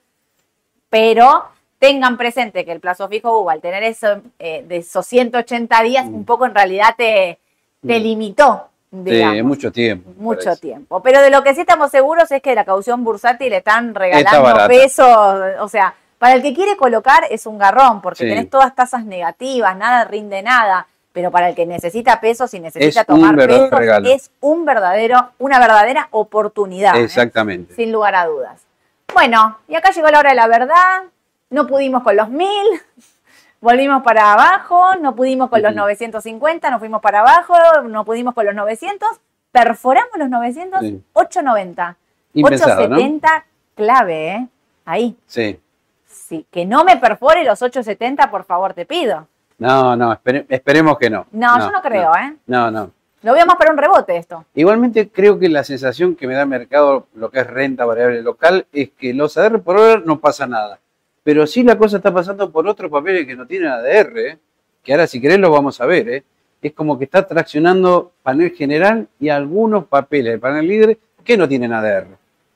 pero tengan presente que el plazo fijo UVA, al tener eso eh, de esos 180 días, Mm. un poco en realidad te, te Mm. limitó, digamos. mucho tiempo. Mucho parece. tiempo. Pero de lo que sí estamos seguros es que la caución bursátil le están regalando pesos. O sea, para el que quiere colocar es un garrón, porque Sí. tenés todas tasas negativas, nada rinde nada. Pero para el que necesita pesos y necesita Es tomar pesos, regalo. es un verdadero, una verdadera oportunidad. ¿eh? Exactamente. Sin lugar a dudas. Bueno, y acá llegó la hora de la verdad. No pudimos con los mil. Volvimos para abajo, no pudimos con los Ujú. 950, nos fuimos para abajo, no pudimos con los 900, perforamos los 900, Sí. 890. Impensado, ¿no? 870, clave, ¿eh? Ahí. Sí. Sí, que no me perfore los 870, por favor, te pido. No, no, espere- esperemos que no. No, yo no creo, ¿eh? No, no. Lo veo más para un rebote esto. Igualmente creo que la sensación que me da el mercado, lo que es renta variable local, es que los ADR por ahora no pasa nada. Pero sí la cosa está pasando por otros papeles que no tienen ADR, ¿eh? que ahora si querés lo vamos a ver. ¿eh? Es como que está traccionando panel general y algunos papeles de panel líder que no tienen ADR.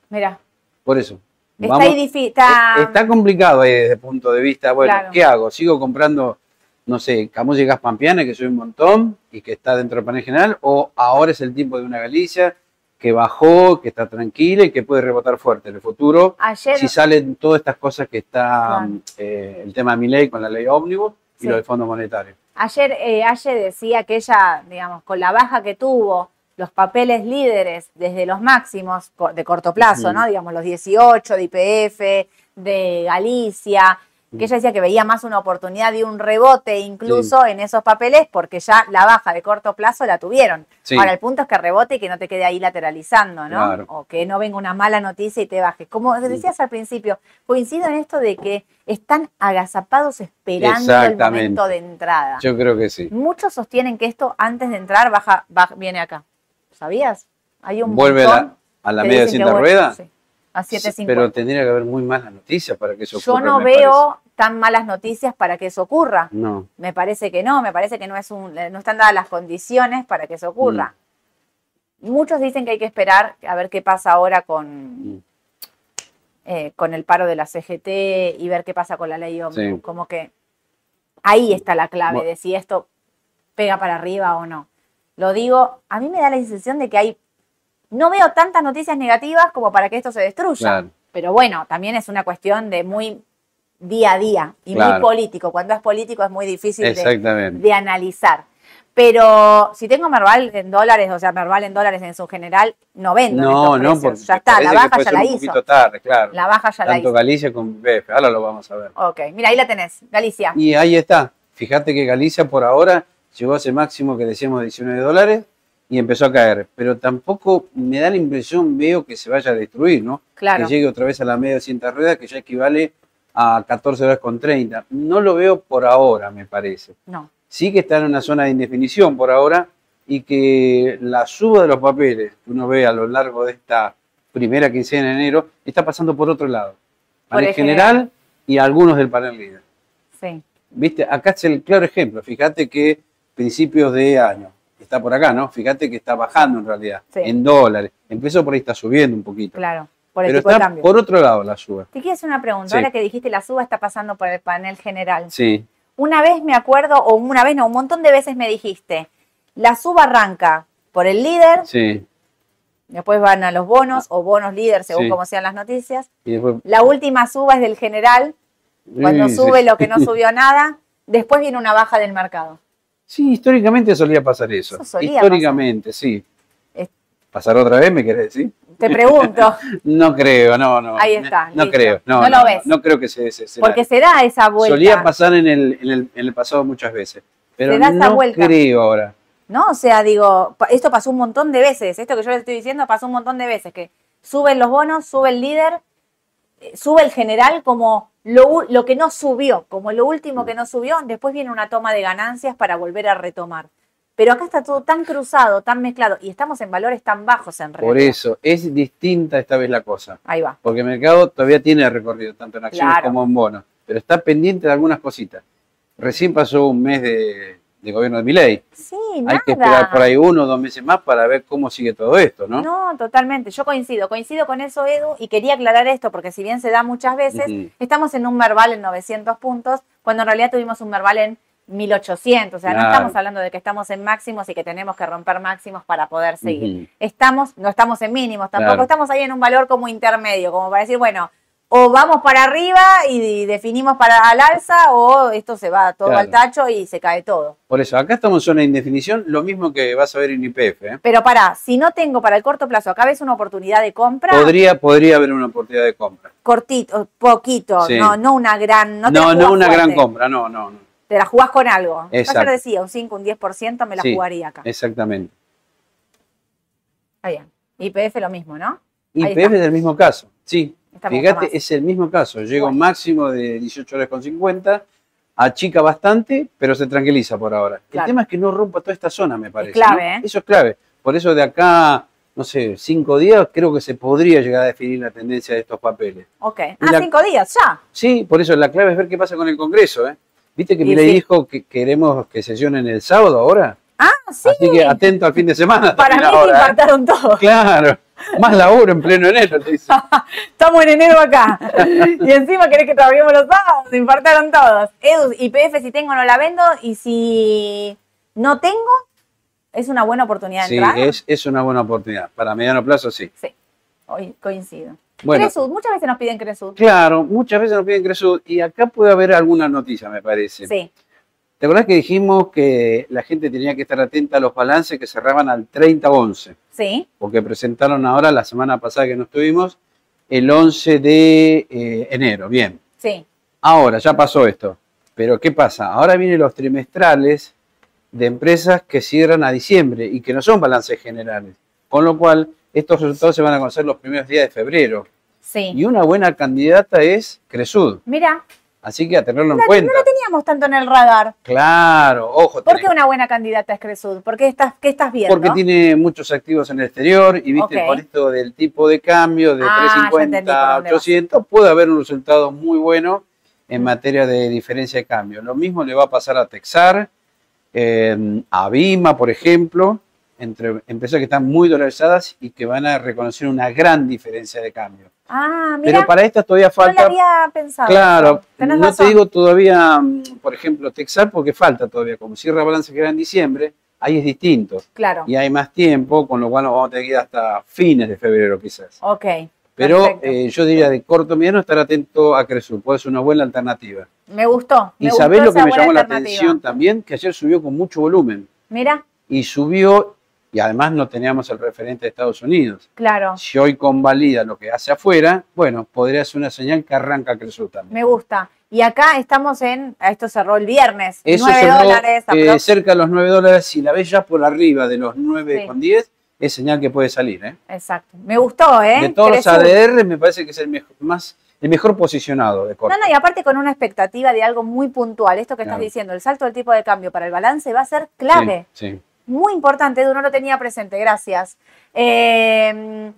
Mira, Por eso. está vamos- ahí difícil. Está... Eh, Está complicado ahí desde el punto de vista, bueno, Claro. ¿qué hago? ¿Sigo comprando, no sé, Camusi Gas Pampiana, que soy un montón y que está dentro del panel general? ¿O ahora es el tiempo de una Galicia que bajó, que está tranquila y que puede rebotar fuerte en el futuro? Ayer, Si salen todas estas cosas que está Claro. eh, el tema de mi ley con la ley ómnibus y lo del Fondo Monetario. Ayer eh, Aye decía que ella, digamos, con la baja que tuvo, los papeles líderes desde los máximos de corto plazo. ¿no? Digamos, los 18 de IPF, de Galicia, que ella decía que veía más una oportunidad de un rebote incluso en esos papeles porque ya la baja de corto plazo la tuvieron. Sí. Ahora, el punto es que rebote y que no te quede ahí lateralizando, ¿no? Claro. O que no venga una mala noticia y te baje. Como decías al principio, coincido en esto de que están agazapados esperando el momento de entrada. Yo creo que sí. Muchos sostienen que esto antes de entrar baja, baja- viene acá. ¿Sabías? Hay un ¿Vuelve a la, a la media cinta rueda? sí. a 7.50. Pero tendría que haber muy malas noticias para que eso Yo ocurra. no me veo tan malas noticias para que eso ocurra. No. Me parece que no, me parece que no es un, no están dadas las condiciones para que eso ocurra. Mm. Muchos dicen que hay que esperar a ver qué pasa ahora con, Mm. eh, con el paro de la CGT y ver qué pasa con la ley ómnibus. Sí. Como que ahí está la clave Bueno. de si esto pega para arriba o no. Lo digo, a mí me da la sensación de que hay, no veo tantas noticias negativas como para que esto se destruya. Claro. Pero bueno, también es una cuestión de muy día a día y muy político. Cuando es político es muy difícil de, analizar. Pero si tengo Merval en dólares, o sea, Merval en dólares en su general, no vendo. en No, no, porque ya está, la baja ya la un hizo. poquito tarde, claro. La baja ya la Tanto hizo. Galicia como BF. Ahora lo vamos a ver. Ok, mira, ahí la tenés, Galicia. Y ahí está. Fíjate que Galicia por ahora llegó a ese máximo que decíamos de 19 dólares y empezó a caer. Pero tampoco me da la impresión, veo que se vaya a destruir, ¿no? Claro. Que llegue otra vez a la media de 200 ruedas, que ya equivale a 14 dólares con 30. No lo veo por ahora, me parece. No. Sí que está en una zona de indefinición por ahora y que la suba de los papeles que uno ve a lo largo de esta primera quincena de enero está pasando por otro lado. Por el general general. y algunos del panel líder. Sí. Viste, acá es el claro ejemplo. Fíjate que principios de año, está por acá, ¿no? Fíjate que está bajando en realidad, Sí. en dólares. Empezó por ahí, está subiendo un poquito. Claro, por el Pero tipo de cambio. por otro lado la suba. Te quiero hacer una pregunta. Sí. Ahora que dijiste la suba está pasando por el panel general. Sí, Una vez me acuerdo, o una vez no, un montón de veces me dijiste, la suba arranca por el líder, sí. después van a los bonos o bonos líder, según Sí. como sean las noticias. Y después, La última suba es del general, cuando Sí, sube sí. lo que no subió nada, después viene una baja del mercado. Sí, históricamente solía pasar eso. Eso solía históricamente, sí. Es- ¿Pasar otra vez, me querés decir? Te pregunto, No creo, no, no. Ahí está, No listo. creo, no. No lo ves. No, creo que se, se, se porque se da esa vuelta. Solía pasar en el, en, el, en el pasado muchas veces. Pero Se da esa no vuelta. creo ahora. ¿No? O sea, digo, esto pasó un montón de veces. Esto que yo les estoy diciendo pasó un montón de veces. Que suben los bonos, sube el líder, eh, sube el general como lo, lo que no subió, como lo último que no subió. Después viene una toma de ganancias para volver a retomar. Pero acá está todo tan cruzado, tan mezclado. Y estamos en valores tan bajos en realidad. Por eso, es distinta esta vez la cosa. Ahí va. Porque el mercado todavía tiene recorrido, tanto en acciones Claro. como en bonos. Pero está pendiente de algunas cositas. Recién pasó un mes de, de gobierno de Milei. Sí, Hay nada. que esperar por ahí uno o dos meses más para ver cómo sigue todo esto, ¿no? No, totalmente. Yo coincido, coincido con eso, Edu, y quería aclarar esto, porque si bien se da muchas veces, estamos en un Merval en 900 puntos, cuando en realidad tuvimos un Merval en 1800. O sea, no estamos hablando de que estamos en máximos y que tenemos que romper máximos para poder seguir. Estamos, no estamos en mínimos, tampoco Claro. estamos ahí en un valor como intermedio, como para decir, bueno, o vamos para arriba y definimos para al alza, o esto se va todo Claro. al tacho y se cae todo. Por eso, acá estamos en zona de indefinición, lo mismo que vas a ver en IPF. ¿eh? Pero para, si no tengo para el corto plazo, acá ves una oportunidad de compra. Podría, podría haber una oportunidad de compra. cortito, poquito, Sí. no, no una gran, no No, no, una fuerte, gran compra, no, no, no. Te la jugás con algo. Exacto. Ayer decía, un 5, un 10% me la Sí. jugaría acá. Exactamente. Está bien. YPF lo mismo, ¿no? Y Ahí PF está. es del mismo caso, sí. Fíjate, es el mismo caso. Llega un Bueno. máximo de 18 horas con 50, achica bastante, pero se tranquiliza por ahora. Claro. El tema es que no rompa toda esta zona, me parece. clave, ¿no? ¿eh? Eso es clave. Por eso de acá, no sé, cinco días, creo que se podría llegar a definir la tendencia de estos papeles. Ok. Y Ah, la- cinco días, ya. Sí, por eso la clave es ver qué pasa con el Congreso. ¿eh? ¿Viste que Milei sí. dijo que queremos que sesionen el sábado ahora? Ah, sí. Así que atento al fin de semana. Para mí ahora, ¿eh? infartaron todos. Claro, más laburo en pleno enero, te dice. Estamos en enero acá. y encima querés que trabajemos los sábados. Se infartaron todos. Edu, YPF si tengo no la vendo. Y si no tengo, es una buena oportunidad de Sí, es, es una buena oportunidad. Para mediano plazo, sí. Sí. Hoy coincido. Bueno, Cresud, muchas veces nos piden Cresud. claro, muchas veces nos piden Cresud y acá puede haber alguna noticia, me parece. Sí. ¿Te acordás que dijimos que la gente tenía que estar atenta a los balances que cerraban al 30-11? Sí. Porque presentaron ahora, la semana pasada que no estuvimos, el 11 de eh, enero. Bien. Sí. Ahora, ya pasó esto. Pero ¿qué pasa? Ahora vienen los trimestrales de empresas que cierran a diciembre y que no son balances generales. Con lo cual, estos resultados se van a conocer los primeros días de febrero. Sí. Y una buena candidata es Cresud. Mira, Así que a tenerlo en No, cuenta. no la teníamos tanto en el radar. Claro, ojo. ¿Por tenés- qué una buena candidata es Cresud? ¿Por qué estás, qué estás viendo? Porque tiene muchos activos en el exterior y viste Ok. por esto del tipo de cambio de Ah, ya entendí por 350 a dónde vas. 800 puede haber un resultado muy bueno en materia de diferencia de cambio. Lo mismo le va a pasar a Texar, eh, a Bima, por ejemplo, entre empresas que están muy dolarizadas y que van a reconocer una gran diferencia de cambio. Ah, mira, Pero para esto todavía no falta lo había pensado. Claro, no razón. te digo todavía, mm, por ejemplo, Texar, porque falta todavía, como cierra balance que era en diciembre, ahí es distinto Claro, y hay más tiempo, con lo cual nos vamos a tener que ir hasta fines de febrero quizás. ok. Pero eh, yo diría de corto mediano estar atento a Cresur, puede ser una buena alternativa. me gustó. Me y gustó sabés lo que me llamó la atención también, que ayer subió con mucho volumen Mira, y subió, y además no teníamos el referente de Estados Unidos. claro, Si hoy convalida lo que hace afuera, bueno, podría ser una señal que arranca Cresur también. me gusta. Y acá estamos en, esto cerró el viernes, Eso 9 cerró, dólares. eh, cerca de los 9 dólares. Si la ves ya por arriba de los 9 Sí. con 10, es señal que puede salir. ¿eh? Exacto. Me gustó, ¿eh? De todos los. ADR, me parece que es el mejor, más, el mejor posicionado de corto. No, no, y aparte con una expectativa de algo muy puntual. Esto que estás diciendo, el salto del tipo de cambio para el balance va a ser clave. Sí, sí. Muy importante, Edu, no lo tenía presente, gracias. Eh,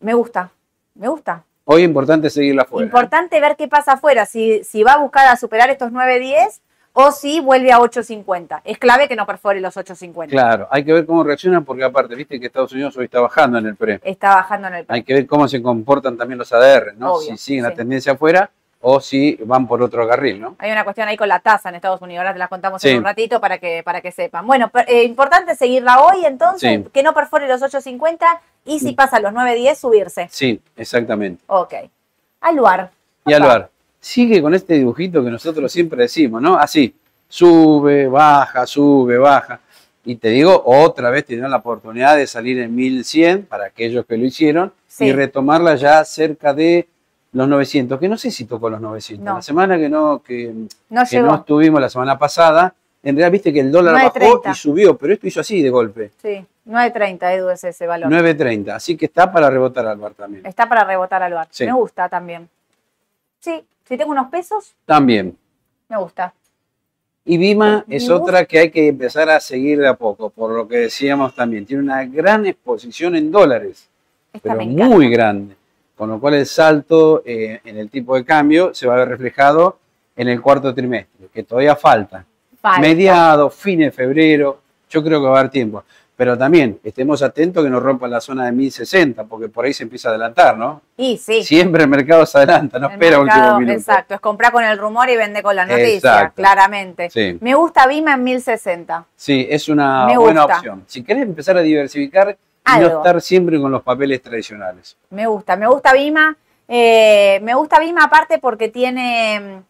me gusta, me gusta. Hoy es importante seguirla afuera. ¿eh? Importante ver qué pasa afuera, si, si va a buscar a superar estos 9.10 o si vuelve a 8.50. Es clave que no perfore los 8.50. Claro, hay que ver cómo reaccionan porque aparte, viste que Estados Unidos hoy está bajando en el pre. Está bajando en el Hay que ver cómo se comportan también los ADR, ¿no? Obvio, si siguen la tendencia afuera o si van por otro carril, ¿no? Hay una cuestión ahí con la tasa en Estados Unidos, ahora te la contamos Sí. en un ratito para que, para que sepan. Bueno, eh, importante seguirla hoy entonces, Sí. que no perfore los 8.50 y si pasa los 9.10 subirse. Sí, exactamente. Ok. Aluar. Y Alvar, sigue con este dibujito que nosotros siempre decimos, ¿no? Así, sube, baja, sube, baja. Y te digo, otra vez tendrán la oportunidad de salir en 1100 para aquellos que lo hicieron Sí. y retomarla ya cerca de los 900, que no sé si tocó los 900. No. La semana que no, que, No que llegó. no estuvimos la semana pasada, en realidad viste que el dólar bajó 9.30. y subió, pero esto hizo así de golpe, Sí, 9.30 Edu es ese valor. 9.30. Así que está para rebotar Alvar también. Está para rebotar Aluar. Sí. Me gusta también. Sí, si tengo unos pesos, También. me gusta. Y Vima es gusta. otra que hay que empezar a seguir de a poco, por lo que decíamos también. Tiene una gran exposición en dólares, Esta pero muy grande. Con lo cual el salto eh, en el tipo de cambio se va a ver reflejado en el cuarto trimestre, que todavía falta. Falta. Mediados, fines de febrero, yo creo que va a haber tiempo. Pero también estemos atentos que no rompan la zona de 1060, porque por ahí se empieza a adelantar, ¿no? Y sí. Siempre el mercado se adelanta, no el espera mercado, último minuto. Exacto, es comprar con el rumor y vender con la noticia, Exacto. claramente. Sí. Me gusta Vima en 1060. Sí, es una Me buena gusta. opción. Si querés empezar a diversificar y no estar siempre con los papeles tradicionales. Me gusta, me gusta Vima. eh, me gusta Vima aparte porque tiene,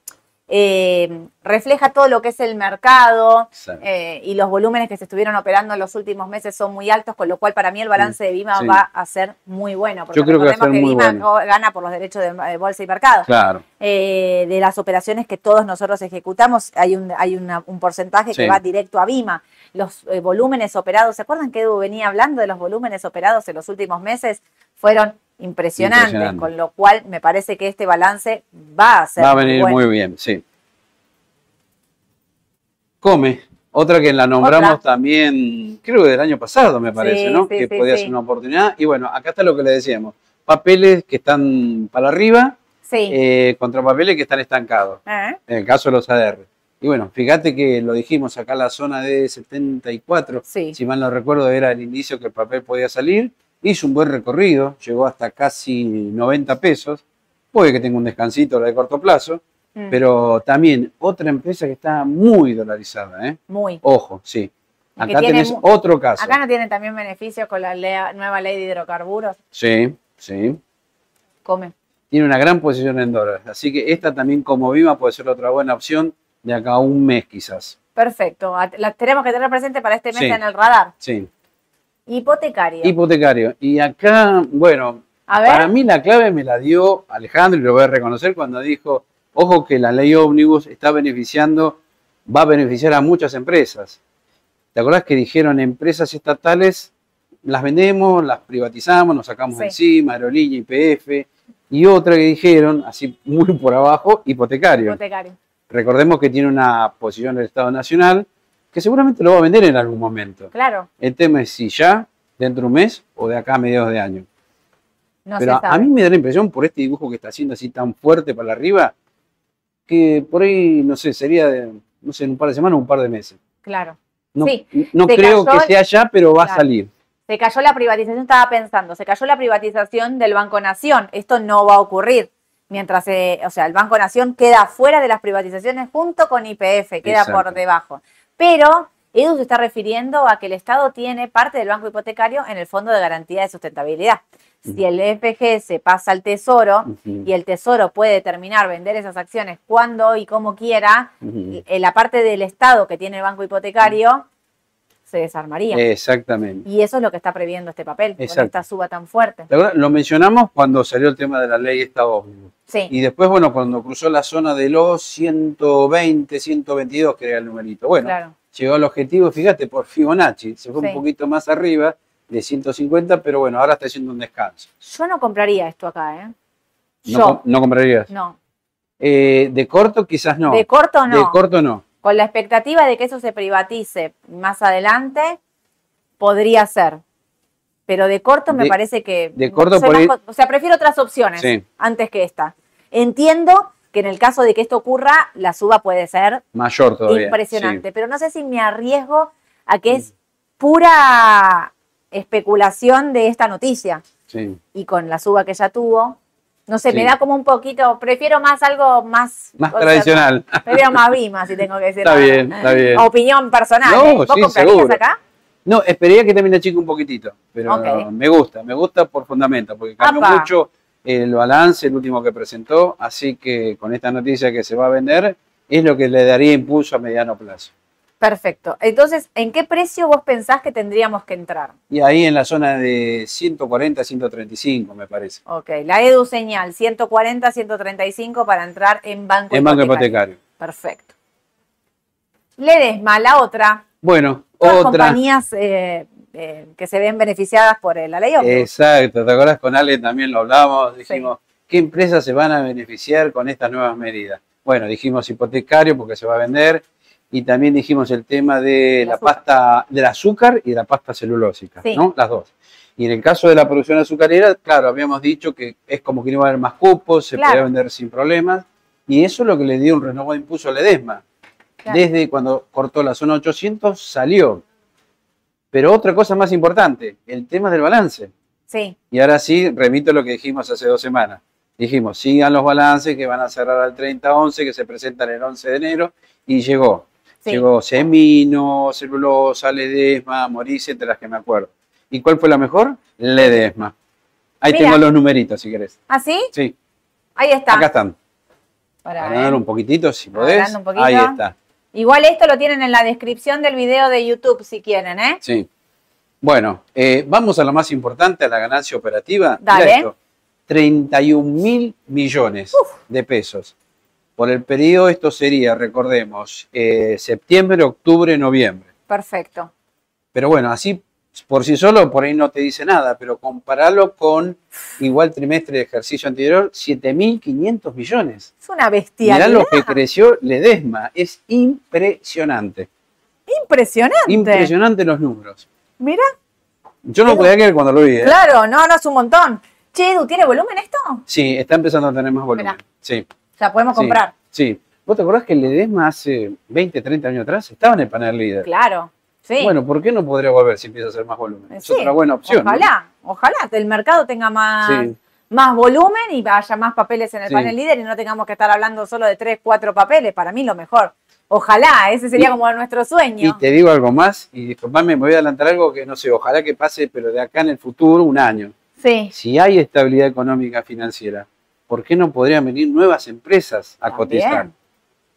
eh, refleja todo lo que es el mercado eh, y los volúmenes que se estuvieron operando en los últimos meses son muy altos, con lo cual para mí el balance de Vima Sí. va a ser muy bueno. Porque Yo creo que va a ser muy Vima bueno. gana por los derechos de, de bolsa y mercado. Claro, eh, de las operaciones que todos nosotros ejecutamos, hay un, hay una- un porcentaje que va directo a Vima. Los eh, volúmenes operados, ¿se acuerdan que Edu venía hablando de los volúmenes operados en los últimos meses? Fueron impresionantes, Impresionante. con lo cual me parece que este balance va a ser va a venir bueno. muy bien, sí. Come, otra que la nombramos Otra. también, creo que del año pasado me parece, Sí, ¿no? sí, que sí, podía ser una oportunidad. Y bueno, acá está lo que le decíamos. Papeles que están para arriba, Sí. eh, contra papeles que están estancados. ¿Eh? En el caso de los ADR. Y bueno, fíjate que lo dijimos acá la zona de 74, Sí. si mal no recuerdo, era el indicio que el papel podía salir. Hizo un buen recorrido, llegó hasta casi 90 pesos. Puede que tenga un descansito la de corto plazo, Mm, pero también otra empresa que está muy dolarizada. ¿eh? Muy. Ojo, sí. Acá tiene tenés otro caso. Acá no tienen también beneficios con la lea- nueva ley de hidrocarburos. Sí, sí. Come. Tiene una gran posición en dólares. Así que esta también como Vima puede ser otra buena opción de acá a un mes quizás. Perfecto. At- La tenemos que tener presente para este mes Sí. en el radar. Sí. Hipotecario. Hipotecario. Y acá, bueno, a ver. para mí la clave me la dio Alejandro y lo voy a reconocer cuando dijo, ojo que la ley ómnibus está beneficiando, va a beneficiar a muchas empresas. ¿Te acordás que dijeron empresas estatales, las vendemos, las privatizamos, nos sacamos Sí. encima, aerolínea, IPF? Y otra que dijeron, así muy por abajo, hipotecario. Hipotecario. Recordemos que tiene una posición del Estado Nacional que seguramente lo va a vender en algún momento. Claro. El tema es si ya, dentro de un mes o de acá a mediados de año. No Pero a mí me da la impresión, por este dibujo que está haciendo así tan fuerte para arriba, que por ahí, no sé, sería de, no sé, en un par de semanas o un par de meses. Claro. No, Sí, no se creo cayó que sea ya, pero va a salir. Se cayó la privatización, estaba pensando, se cayó la privatización del Banco Nación. Esto no va a ocurrir. Mientras, eh, o sea, el Banco Nación queda fuera de las privatizaciones junto con IPF, queda por debajo. Pero Edu se está refiriendo a que el Estado tiene parte del banco hipotecario en el Fondo de Garantía de Sustentabilidad. Si el FG se pasa al Tesoro y el Tesoro puede determinar vender esas acciones cuando y como quiera, eh, la parte del Estado que tiene el banco hipotecario se desarmaría. Exactamente. Y eso es lo que está previendo este papel, con Exacto. esta suba tan fuerte. Lo mencionamos cuando salió el tema de la ley Estado ómnibus. Sí, Y después, bueno, cuando cruzó la zona de los 120, 122, que era el numerito. Bueno, claro. llegó al objetivo, fíjate, por Fibonacci. Se fue Sí. un poquito más arriba de 150, pero bueno, ahora está haciendo un descanso. Yo no compraría esto acá, ¿eh? ¿No, Yo, no comprarías? no. Eh, de corto quizás no. De corto no. De corto no. Con la expectativa de que eso se privatice más adelante, podría ser. Pero de corto me De- parece que... de corto por más O sea, prefiero otras opciones Sí. antes que esta. Entiendo que en el caso de que esto ocurra, la suba puede ser Mayor todavía. impresionante, pero no sé si me arriesgo a que es pura especulación de esta noticia. Sí. y con la suba que ya tuvo. No sé, Sí. me da como un poquito, prefiero más algo más... Más sea, tradicional. prefiero más Bima, si tengo que decir. Está bien, está bien. Opinión personal. No, ¿eh? ¿Vos sí, seguro. acá? No, esperaría que termine chico un poquitito, pero me gusta, me gusta por fundamento, porque cambió Apa. mucho el balance, el último que presentó, así que con esta noticia que se va a vender, es lo que le daría impulso a mediano plazo. Perfecto. Entonces, ¿en qué precio vos pensás que tendríamos que entrar? Y ahí en la zona de 140, 135, me parece, Ok, la Edu señal, 140, 135 para entrar en banco en banco hipotecario. Perfecto. Ledesma, la otra. Bueno, otra. compañías eh, eh, que se ven beneficiadas por eh, la ley ómnibus. Exacto, ¿te acuerdas con Ale también lo hablamos? Dijimos, ¿qué empresas se van a beneficiar con estas nuevas medidas? Bueno, dijimos hipotecario porque se va a vender y también dijimos el tema de El la azúcar. pasta, del azúcar y de la pasta celulósica, Sí. ¿no? Las dos. Y en el caso de la producción azucarera, claro, habíamos dicho que es como que no iba a haber más cupos, se Claro. podía vender sin problemas y eso es lo que le dio un renovado impulso a Ledesma. Claro. Desde cuando cortó la zona 800 salió. Pero otra cosa más importante, el tema del balance. Sí, Y ahora sí, remito a lo que dijimos hace dos semanas. Dijimos, sigan los balances que van a cerrar al 30-11, que se presentan el 11 de enero, y llegó. Sí. Llegó Semino, Celulosa, Ledesma, Morice, entre las que me acuerdo. ¿Y cuál fue la mejor? Ledesma. Ahí Mira. tengo los numeritos, si querés. ¿Ah, sí? Sí, Ahí está. acá están. Pará, Agrandar ¿eh? un poquitito, si podés. Un poquito. Ahí está. Igual esto lo tienen en la descripción del video de YouTube si quieren, ¿eh? Sí. Bueno, eh, vamos a lo más importante, a la ganancia operativa. Dale. esto, 31 mil millones de pesos. Por el periodo, esto sería, recordemos, eh, septiembre, octubre, noviembre. Perfecto. Pero bueno, así por sí solo, por ahí no te dice nada, pero compararlo con igual trimestre de ejercicio anterior, 7.500 millones. Es una Mirá bestialidad. lo que creció Ledesma, es impresionante. Impresionante. Impresionante los números. Mira, Yo no podía creer cuando lo vi. ¿eh? claro, no, no es un montón. Che, Edu, ¿tiene volumen esto? Sí, está empezando a tener más volumen. Mirá. Sí, sea, podemos sí, comprar. Sí. ¿Vos te acordás que el Ledesma hace 20, 30 años atrás estaba en el panel líder? Claro. Sí. Bueno, ¿por qué no podría volver si empieza a hacer más volumen? Es Sí, otra buena opción. ¿no? Ojalá, ojalá el mercado tenga más, Sí. más volumen y haya más papeles en el panel líder y no tengamos que estar hablando solo de tres, cuatro papeles. Para mí lo mejor. Ojalá, ese sería Y- como nuestro Y sueño. te digo algo más, y disculpame, me voy a adelantar algo que no sé, ojalá que pase, pero de acá en el futuro, un año. Sí. Si hay estabilidad económica financiera, ¿por qué no podrían venir nuevas empresas a También. cotizar?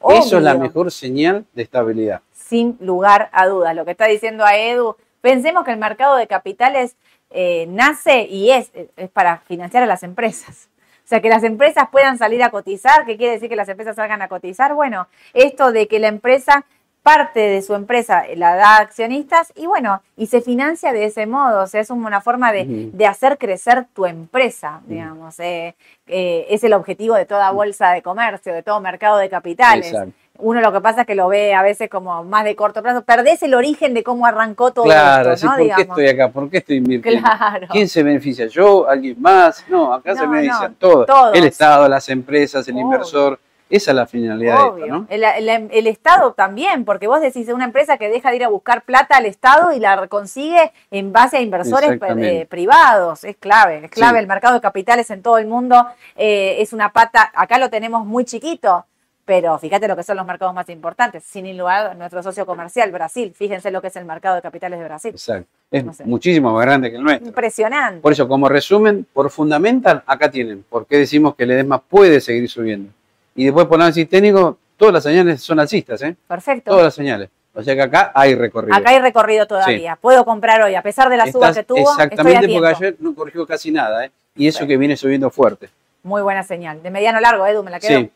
Eso es la mejor señal de estabilidad. sin lugar a dudas. Lo que está diciendo a Edu, pensemos que el mercado de capitales eh, nace y es, es para financiar a las empresas. O sea, que las empresas puedan salir a cotizar, ¿qué quiere decir que las empresas salgan a cotizar? Bueno, esto de que la empresa parte de su empresa la da a accionistas y bueno, y se financia de ese modo, o sea, es una forma de, de hacer crecer tu empresa, digamos, eh, eh, es el objetivo de toda bolsa de comercio, de todo mercado de capitales. Exacto uno lo que pasa es que lo ve a veces como más de corto plazo, perdés el origen de cómo arrancó todo claro, esto, ¿no? ¿por qué estoy acá? ¿Por qué estoy invirtiendo? ¿Quién se beneficia? ¿Yo? ¿Alguien más? No, acá se benefician todos. El Estado, las empresas, el inversor. Esa es la finalidad de esto, ¿no? El, Estado también, porque vos decís una empresa que deja de ir a buscar plata al Estado y la consigue en base a inversores eh, privados. Es clave, es clave. El mercado de capitales en todo el mundo eh, es una pata, acá lo tenemos muy chiquito, pero fíjate lo que son los mercados más importantes. Sin lugar, nuestro socio comercial, Brasil. Fíjense lo que es el mercado de capitales de Brasil. Exacto. Es muchísimo más grande que el nuestro. Impresionante. Por eso, como resumen, por fundamental, acá tienen. ¿Por qué decimos que el EDESMA puede seguir subiendo? Y después, por análisis técnico, todas las señales son alcistas, ¿eh? Perfecto. Todas las señales. O sea que acá hay recorrido. Acá hay recorrido todavía. Puedo comprar hoy, a pesar de la suba que tuvo. Exactamente, porque ayer no corrigió casi nada, ¿eh? Y eso que viene subiendo fuerte. Muy buena señal. De mediano largo, Edu, me la quedo. Sí.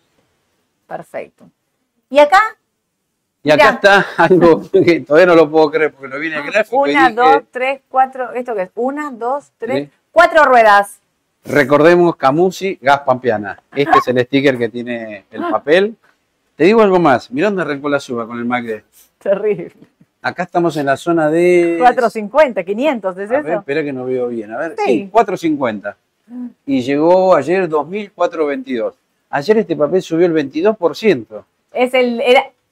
Perfecto. ¿Y acá? Y acá está algo que todavía no lo puedo creer porque no viene el gráfico. Una, dos, tres, cuatro. ¿Esto qué es? Una, dos, tres, cuatro ruedas. Recordemos Camusi Gas Pampiana. Este es el sticker que tiene el papel. Te digo algo más. Mirá dónde arrancó la suba con el MACD. Terrible. Acá estamos en la zona de. 450, 500, ¿es a Ver, espera que no veo bien. A ver, sí, 450. Y llegó ayer 2422. Ayer este papel subió el 22%. Es el,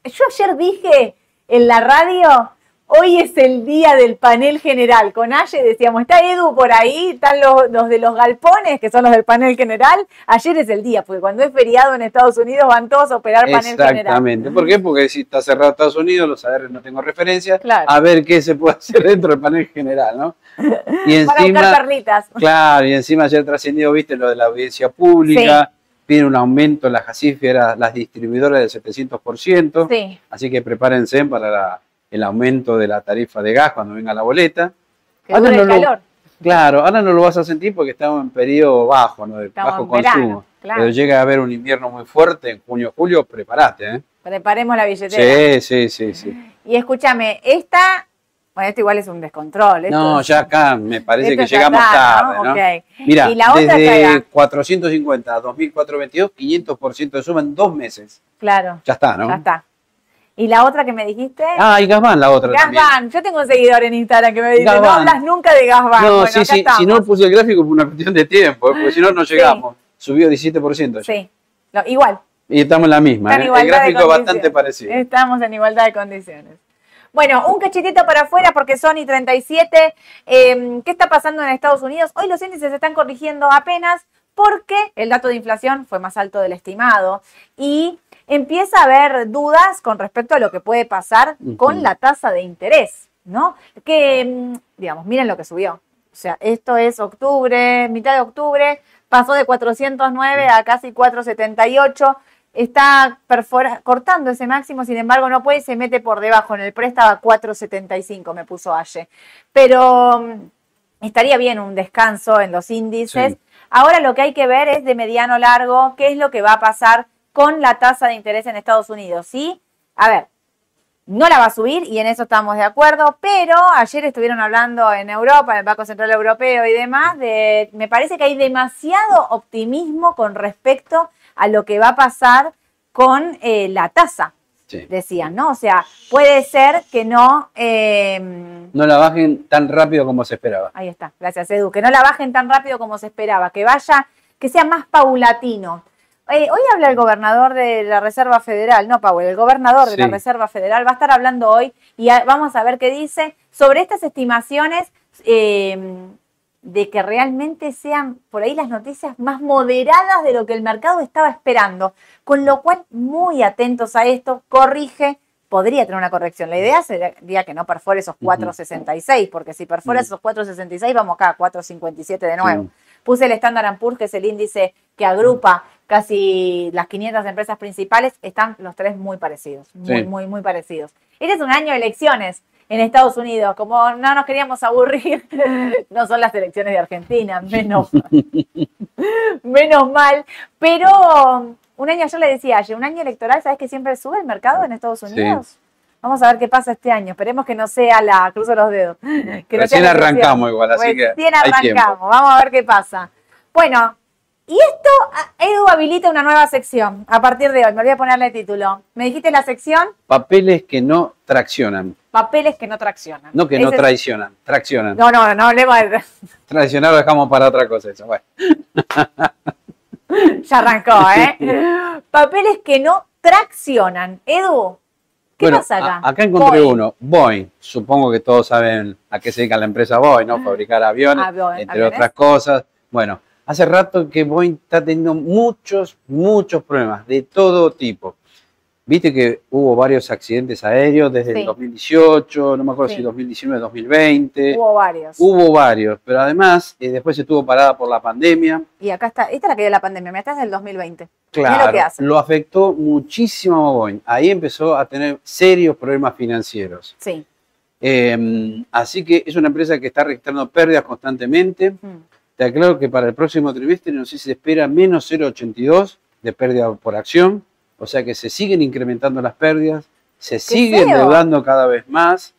yo ayer dije en la radio, hoy es el día del panel general. Con Aye decíamos, está Edu por ahí, están los, de los galpones, que son los del panel general. Ayer es el día, porque cuando es feriado en Estados Unidos van todos a operar panel general. Exactamente. ¿Por qué? Porque si está cerrado Estados Unidos, los ADR no tengo referencia, a ver qué se puede hacer dentro del panel general, ¿no? Y encima, Para perlitas. Claro, y encima ayer trascendió, viste, lo de la audiencia pública piden un aumento en las gasíferas, las distribuidoras del 700%. Sí. Así que prepárense para el aumento de la tarifa de gas cuando venga la boleta. ahora no calor. claro, ahora no lo vas a sentir porque estamos en periodo bajo, ¿no? de bajo consumo. Pero llega a haber un invierno muy fuerte en junio, julio, prepárate. ¿eh? Preparemos la billetera. Sí, sí, sí, sí. Y escúchame, esta bueno, esto igual es un descontrol. no, ya acá me parece que llegamos tarde, ¿no? Mira, desde 450 a 2422, 500% de suma en dos meses. Claro. Ya está, ¿no? Ya está. ¿Y la otra que me dijiste? Ah, y Gasban, la otra Gasban, yo tengo un seguidor en Instagram que me dice, no hablas nunca de Gasban. No, sí, sí, si no puse el gráfico por una cuestión de tiempo, ¿eh? porque si no, no llegamos. Subió 17%. Sí, igual. Y estamos en la misma, ¿eh? el gráfico es bastante parecido. Estamos en igualdad de condiciones. Bueno, un cachetito para afuera porque Sony 37. Em, ¿Qué está pasando en Estados Unidos? Hoy los índices se están corrigiendo apenas porque el dato de inflación fue más alto del estimado y empieza a haber dudas con respecto a lo que puede pasar con la tasa de interés, ¿no? Que, em, digamos, miren lo que subió. O sea, esto es octubre, mitad de octubre, pasó de 409 a casi 478 está cortando ese máximo, sin embargo no puede y se mete por debajo. En el pre estaba 4.75, me puso Aye. Pero mm, estaría bien un descanso en los índices. Ahora lo que hay que ver es de mediano largo qué es lo que va a pasar con la tasa de interés en Estados Unidos. ¿Sí? A ver, no la va a subir y en eso estamos de acuerdo, pero ayer estuvieron hablando en Europa, en el Banco Central Europeo y demás, de, me parece que hay demasiado optimismo con respecto a lo que va a pasar con eh, la tasa. Decían, ¿no? O sea, puede ser que no... Em, no la bajen tan rápido como se esperaba. Ahí está, gracias Edu, que no la bajen tan rápido como se esperaba, que vaya, que sea más paulatino. Eh, hoy habla el gobernador de la Reserva Federal, no Powell, el gobernador de la Reserva Federal va a estar hablando hoy y vamos a ver qué dice sobre estas estimaciones em, de que realmente sean por ahí las noticias más moderadas de lo que el mercado estaba esperando. Con lo cual, muy atentos a esto, corrige, podría tener una corrección. La idea sería que no perfore esos 4.66, porque si perfora esos 4.66 vamos acá a 4.57 de nuevo. Puse el Standard Poor's, que es el índice que agrupa casi las 500 empresas principales, están los tres muy parecidos, muy, muy, muy parecidos. Este es un año de elecciones en Estados Unidos. Como no nos queríamos aburrir, no son las elecciones de Argentina, menos mal. menos mal. Pero un año, yo le decía ayer, un año electoral, ¿sabes que siempre sube el mercado en Estados Unidos? Vamos a ver qué pasa este año. Esperemos que no sea la, cruzo los dedos. Que Recién arrancamos igual, así que Recién hay arrancamos. Vamos a ver qué pasa. Bueno, y esto, ah, Edu habilita una nueva sección a partir de hoy. Me voy a ponerle título. Me dijiste la sección Papeles que no traccionan, papeles que no traccionan. no que no traicionan, traccionan. No, no, no hablemos de... Traicionar lo dejamos para otra cosa eso. Bueno, Ya arrancó, ¿eh? Papeles que no traccionan. Edu, ¿qué Bueno, pasa acá? a- acá encontré Boeing. uno, Boeing. Supongo que todos saben a qué se dedica la empresa Boeing, ¿no? Fabricar aviones, Avio- entre aviones. otras cosas. Bueno, hace rato que Boeing está teniendo muchos, muchos problemas de todo tipo. Viste que hubo varios accidentes aéreos desde Sí. el 2018, no me acuerdo Sí. si 2019, 2020. Hubo varios. Hubo varios, pero además eh, después estuvo parada por la pandemia. Y acá está, esta es la que dio la pandemia, mira, esta es del 2020. Mirá Claro, lo que hace. lo afectó muchísimo a Boeing. Ahí empezó a tener serios problemas financieros. Sí. Eh, así que es una empresa que está registrando pérdidas constantemente. Mm. Te aclaro que para el próximo trimestre no sé si se espera menos 0,82 de pérdida por acción. O sea que se siguen incrementando las pérdidas, se siguen endeudando cada vez más.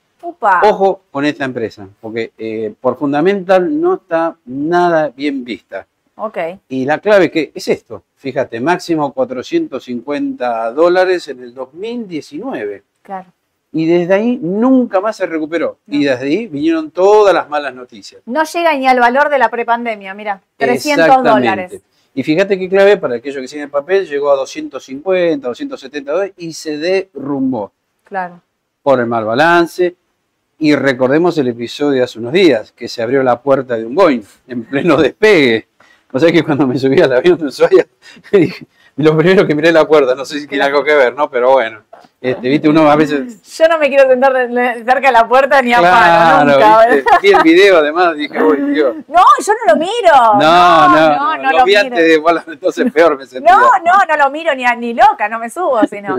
Ojo con esta empresa, porque eh, por fundamental no está nada bien vista. Ok. Y la clave que es esto, fíjate, máximo 450 dólares en el 2019. Claro. Y desde ahí nunca más se recuperó. No. Y desde ahí vinieron todas las malas noticias. No llega ni al valor de la prepandemia, mira, 300 Exactamente. dólares. Y fíjate qué clave para aquellos que siguen el papel, llegó a 250, 270 dólares y se derrumbó Claro. por el mal balance. Y recordemos el episodio de hace unos días, que se abrió la puerta de un Boeing en pleno despegue. O sea que cuando me subí al avión de Ushuaia, lo primero que miré la puerta, no sé si tiene algo que ver, ¿no? Pero bueno, este, viste, uno a veces... Yo no me quiero sentar cerca de la puerta ni a palo, Claro, nunca. viste, vi el video además, dije, uy, Dios. No, yo no lo miro. No, no, no, no lo, miro. antes de igual, entonces peor me sentía. No, no, no lo miro ni, a- ni loca, no me subo, sino.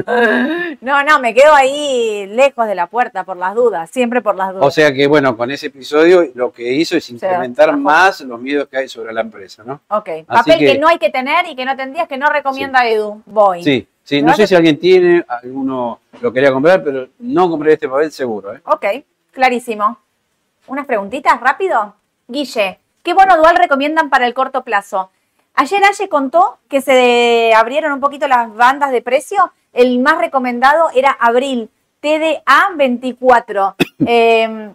No, no, me quedo ahí lejos de la puerta por las dudas, siempre por las dudas. O sea que, bueno, con ese episodio lo que hizo es incrementar más los miedos que hay sobre la empresa, ¿no? ok, papel que... que- no hay que tener y que no tendrías, que no recomienda Edu, Boeing. Sí, sí, ¿Me no sé si alguien tiene, alguno lo quería comprar, pero no compré este papel seguro, ¿eh? Ok, clarísimo. Unas preguntitas, rápido. Guille, ¿qué bono dual recomiendan para el corto plazo? Ayer Aye contó que se abrieron un poquito las bandas de precio. El más recomendado era Abril, TDA 24. Eh,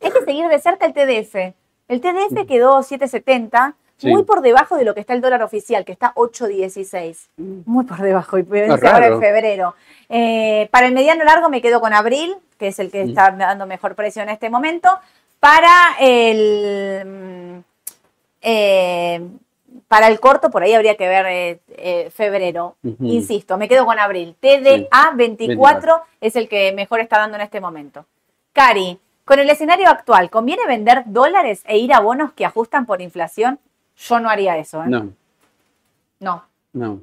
hay que seguir de cerca el TDF. El TDF quedó 770, Sí. muy por debajo de lo que está el dólar oficial, que está 8.16. Muy por debajo, y Ah, ahora en febrero. Eh, para el mediano largo me quedo con Abril, que es el que Mm. está dando mejor precio en este momento. Para el mm, eh, para el corto, por ahí habría que ver eh, eh, febrero. Insisto, me quedo con Abril. TDA 24 24 es el que mejor está dando en este momento. Cari, con el escenario actual, ¿conviene vender dólares e ir a bonos que ajustan por inflación? Yo no haría eso, ¿eh? No, No. no.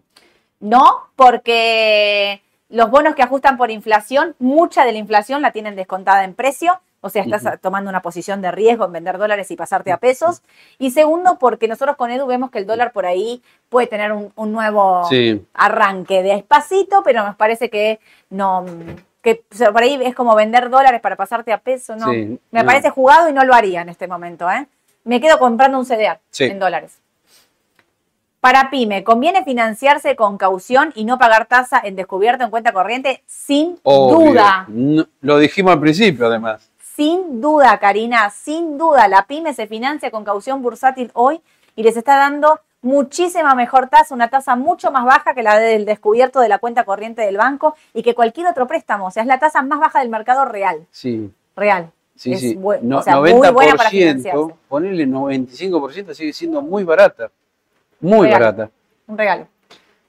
No, porque los bonos que ajustan por inflación, mucha de la inflación la tienen descontada en precio, o sea, estás tomando una posición de riesgo en vender dólares y pasarte a pesos. Y segundo, porque nosotros con Edu vemos que el dólar por ahí puede tener un, un nuevo Sí, arranque despacito, pero nos parece que no, que o sea, por ahí es como vender dólares para pasarte a peso, ¿no? Sí, Me no. parece jugado y no lo haría en este momento, ¿eh? Me quedo comprando un CDR Sí. en dólares. Para PyME, ¿conviene financiarse con caución y no pagar tasa en descubierto en cuenta corriente? Sin obvio. duda. No- lo dijimos al principio, además. Sin duda, Karina, sin duda. La PyME se financia con caución bursátil hoy y les está dando muchísima mejor tasa, una tasa mucho más baja que la del descubierto de la cuenta corriente del banco y que cualquier otro préstamo. O sea, es la tasa más baja del mercado real. Sí, Real. Sí, Es sí. bu- No- o sea, muy 90%, buena para financiarse. ponerle 95% sigue siendo muy barata. Muy barata. Un regalo.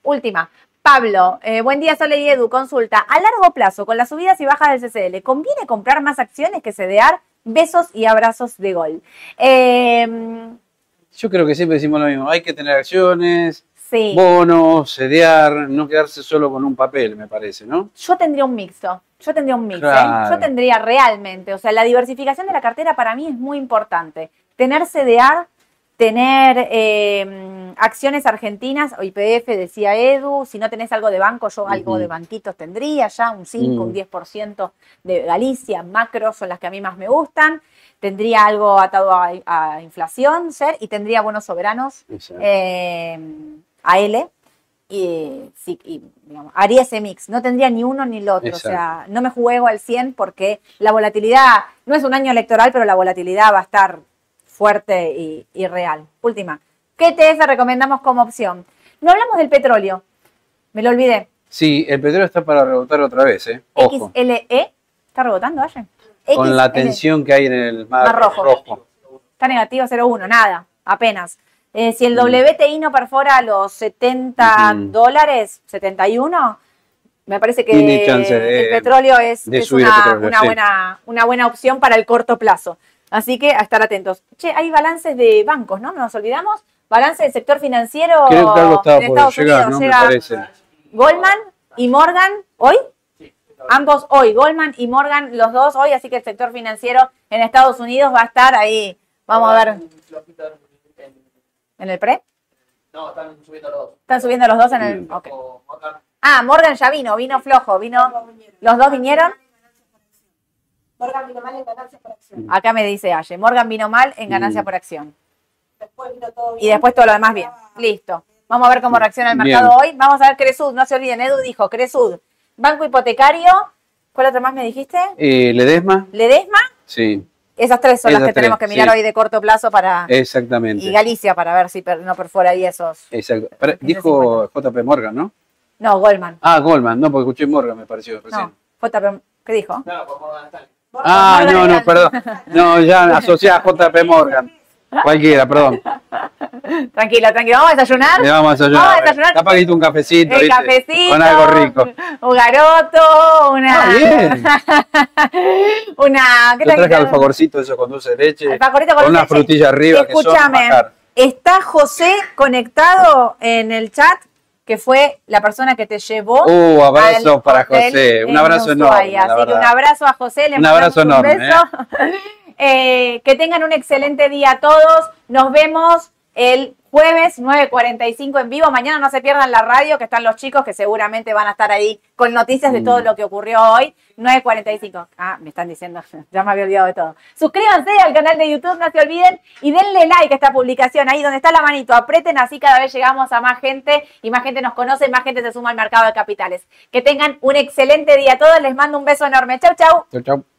Última. Pablo, eh, buen día, Sole y Edu. Consulta. A largo plazo, con las subidas y bajas del CCL, ¿conviene comprar más acciones que CDR? Besos y abrazos de gol. Eh, Yo creo que siempre decimos lo mismo. Hay que tener acciones, sí. bonos, sedear, no quedarse solo con un papel, me parece, ¿no? Yo tendría un mixto. Yo tendría un mix. ¿eh? Yo tendría realmente. O sea, la diversificación de la cartera para mí es muy importante. Tener CDR, tener eh, acciones argentinas, o IPF decía Edu, si no tenés algo de banco, yo algo de banquitos tendría ya, un 5, un 10% de Galicia, macro son las que a mí más me gustan. Tendría algo atado a, inflación, ser, y tendría buenos soberanos, eh, AL, y, sí, y digamos, haría ese mix. No tendría ni uno ni el otro. O sea, no me juego al 100 porque la volatilidad, no es un año electoral, pero la volatilidad va a estar fuerte y, real. Última. ¿Qué ETF recomendamos como opción? No hablamos del petróleo. Me lo olvidé. Sí, el petróleo está para rebotar otra vez, ¿eh? XLE. ¿Está rebotando, ayer? Con la tensión que hay en el mar, rojo. Está negativo 0,1, nada, apenas. Eh, si el mm. WTI no perfora los 70 dólares, 71, me parece que el petróleo es, una, buena, una buena opción para el corto plazo. Así que a estar atentos. Che, hay balances de bancos, ¿no? Nos olvidamos. Balance del sector financiero Creo que en Estados llegar, Unidos. ¿no? Llega Goldman y Morgan hoy. Ambos hoy, Goldman y Morgan, los dos hoy, así que el sector financiero en Estados Unidos va a estar ahí. Vamos a ver. ¿En el pre? No, están subiendo los dos. Están subiendo los dos en el. Ah, Morgan ya vino, vino flojo, vino. Los dos vinieron. Morgan vino mal en ganancias por acción. Acá me dice Aye, Morgan vino mal en ganancia por acción. Después vino todo bien. Y después todo lo demás bien. Listo. Vamos a ver cómo reacciona el mercado hoy. Vamos a ver Cresud, no se olviden, Edu dijo Cresud, Banco Hipotecario. ¿Cuál otro más me dijiste? Eh, Ledesma. ¿Ledesma? Sí. Esas tres son las que tenemos que mirar hoy de corto plazo para. Exactamente. Y Galicia para ver si no perfora ahí esos. Exacto. dijo JP Morgan, ¿no? No, Goldman. Ah, Goldman, no, porque escuché Morgan, me pareció recién. No, JP, ¿qué dijo? No, por Morgan Stanley. Ah, no, no, perdón. No, ya asociada a JP Morgan. Cualquiera, perdón. Tranquilo, tranquilo. ¿Vamos a desayunar? Le vamos a desayunar. Vamos a desayunar. Capaz que un cafecito. El cafecito. Con algo rico. Un garoto, una. Ah, bien. una. ¿qué Yo traje alfajorcito, eso con dulce de leche. Alfajorito con, con una frutilla arriba. Escúchame. está José conectado en el chat que fue la persona que te llevó. Uh, abrazo para José. Un abrazo enorme. Así que un abrazo a José. Le un abrazo enorme. Un beso. ¿eh? Eh, que tengan un excelente día a todos. Nos vemos el jueves 9.45 en vivo. Mañana no se pierdan la radio, que están los chicos que seguramente van a estar ahí con noticias de todo mm. lo que ocurrió hoy. 9.45. Ah, me están diciendo, ya me había olvidado de todo. Suscríbanse al canal de YouTube, no se olviden, y denle like a esta publicación, ahí donde está la manito. Aprieten, así cada vez llegamos a más gente y más gente nos conoce, más gente se suma al mercado de capitales. Que tengan un excelente día a todos. Les mando un beso enorme. Chau, chau. Chau, chau.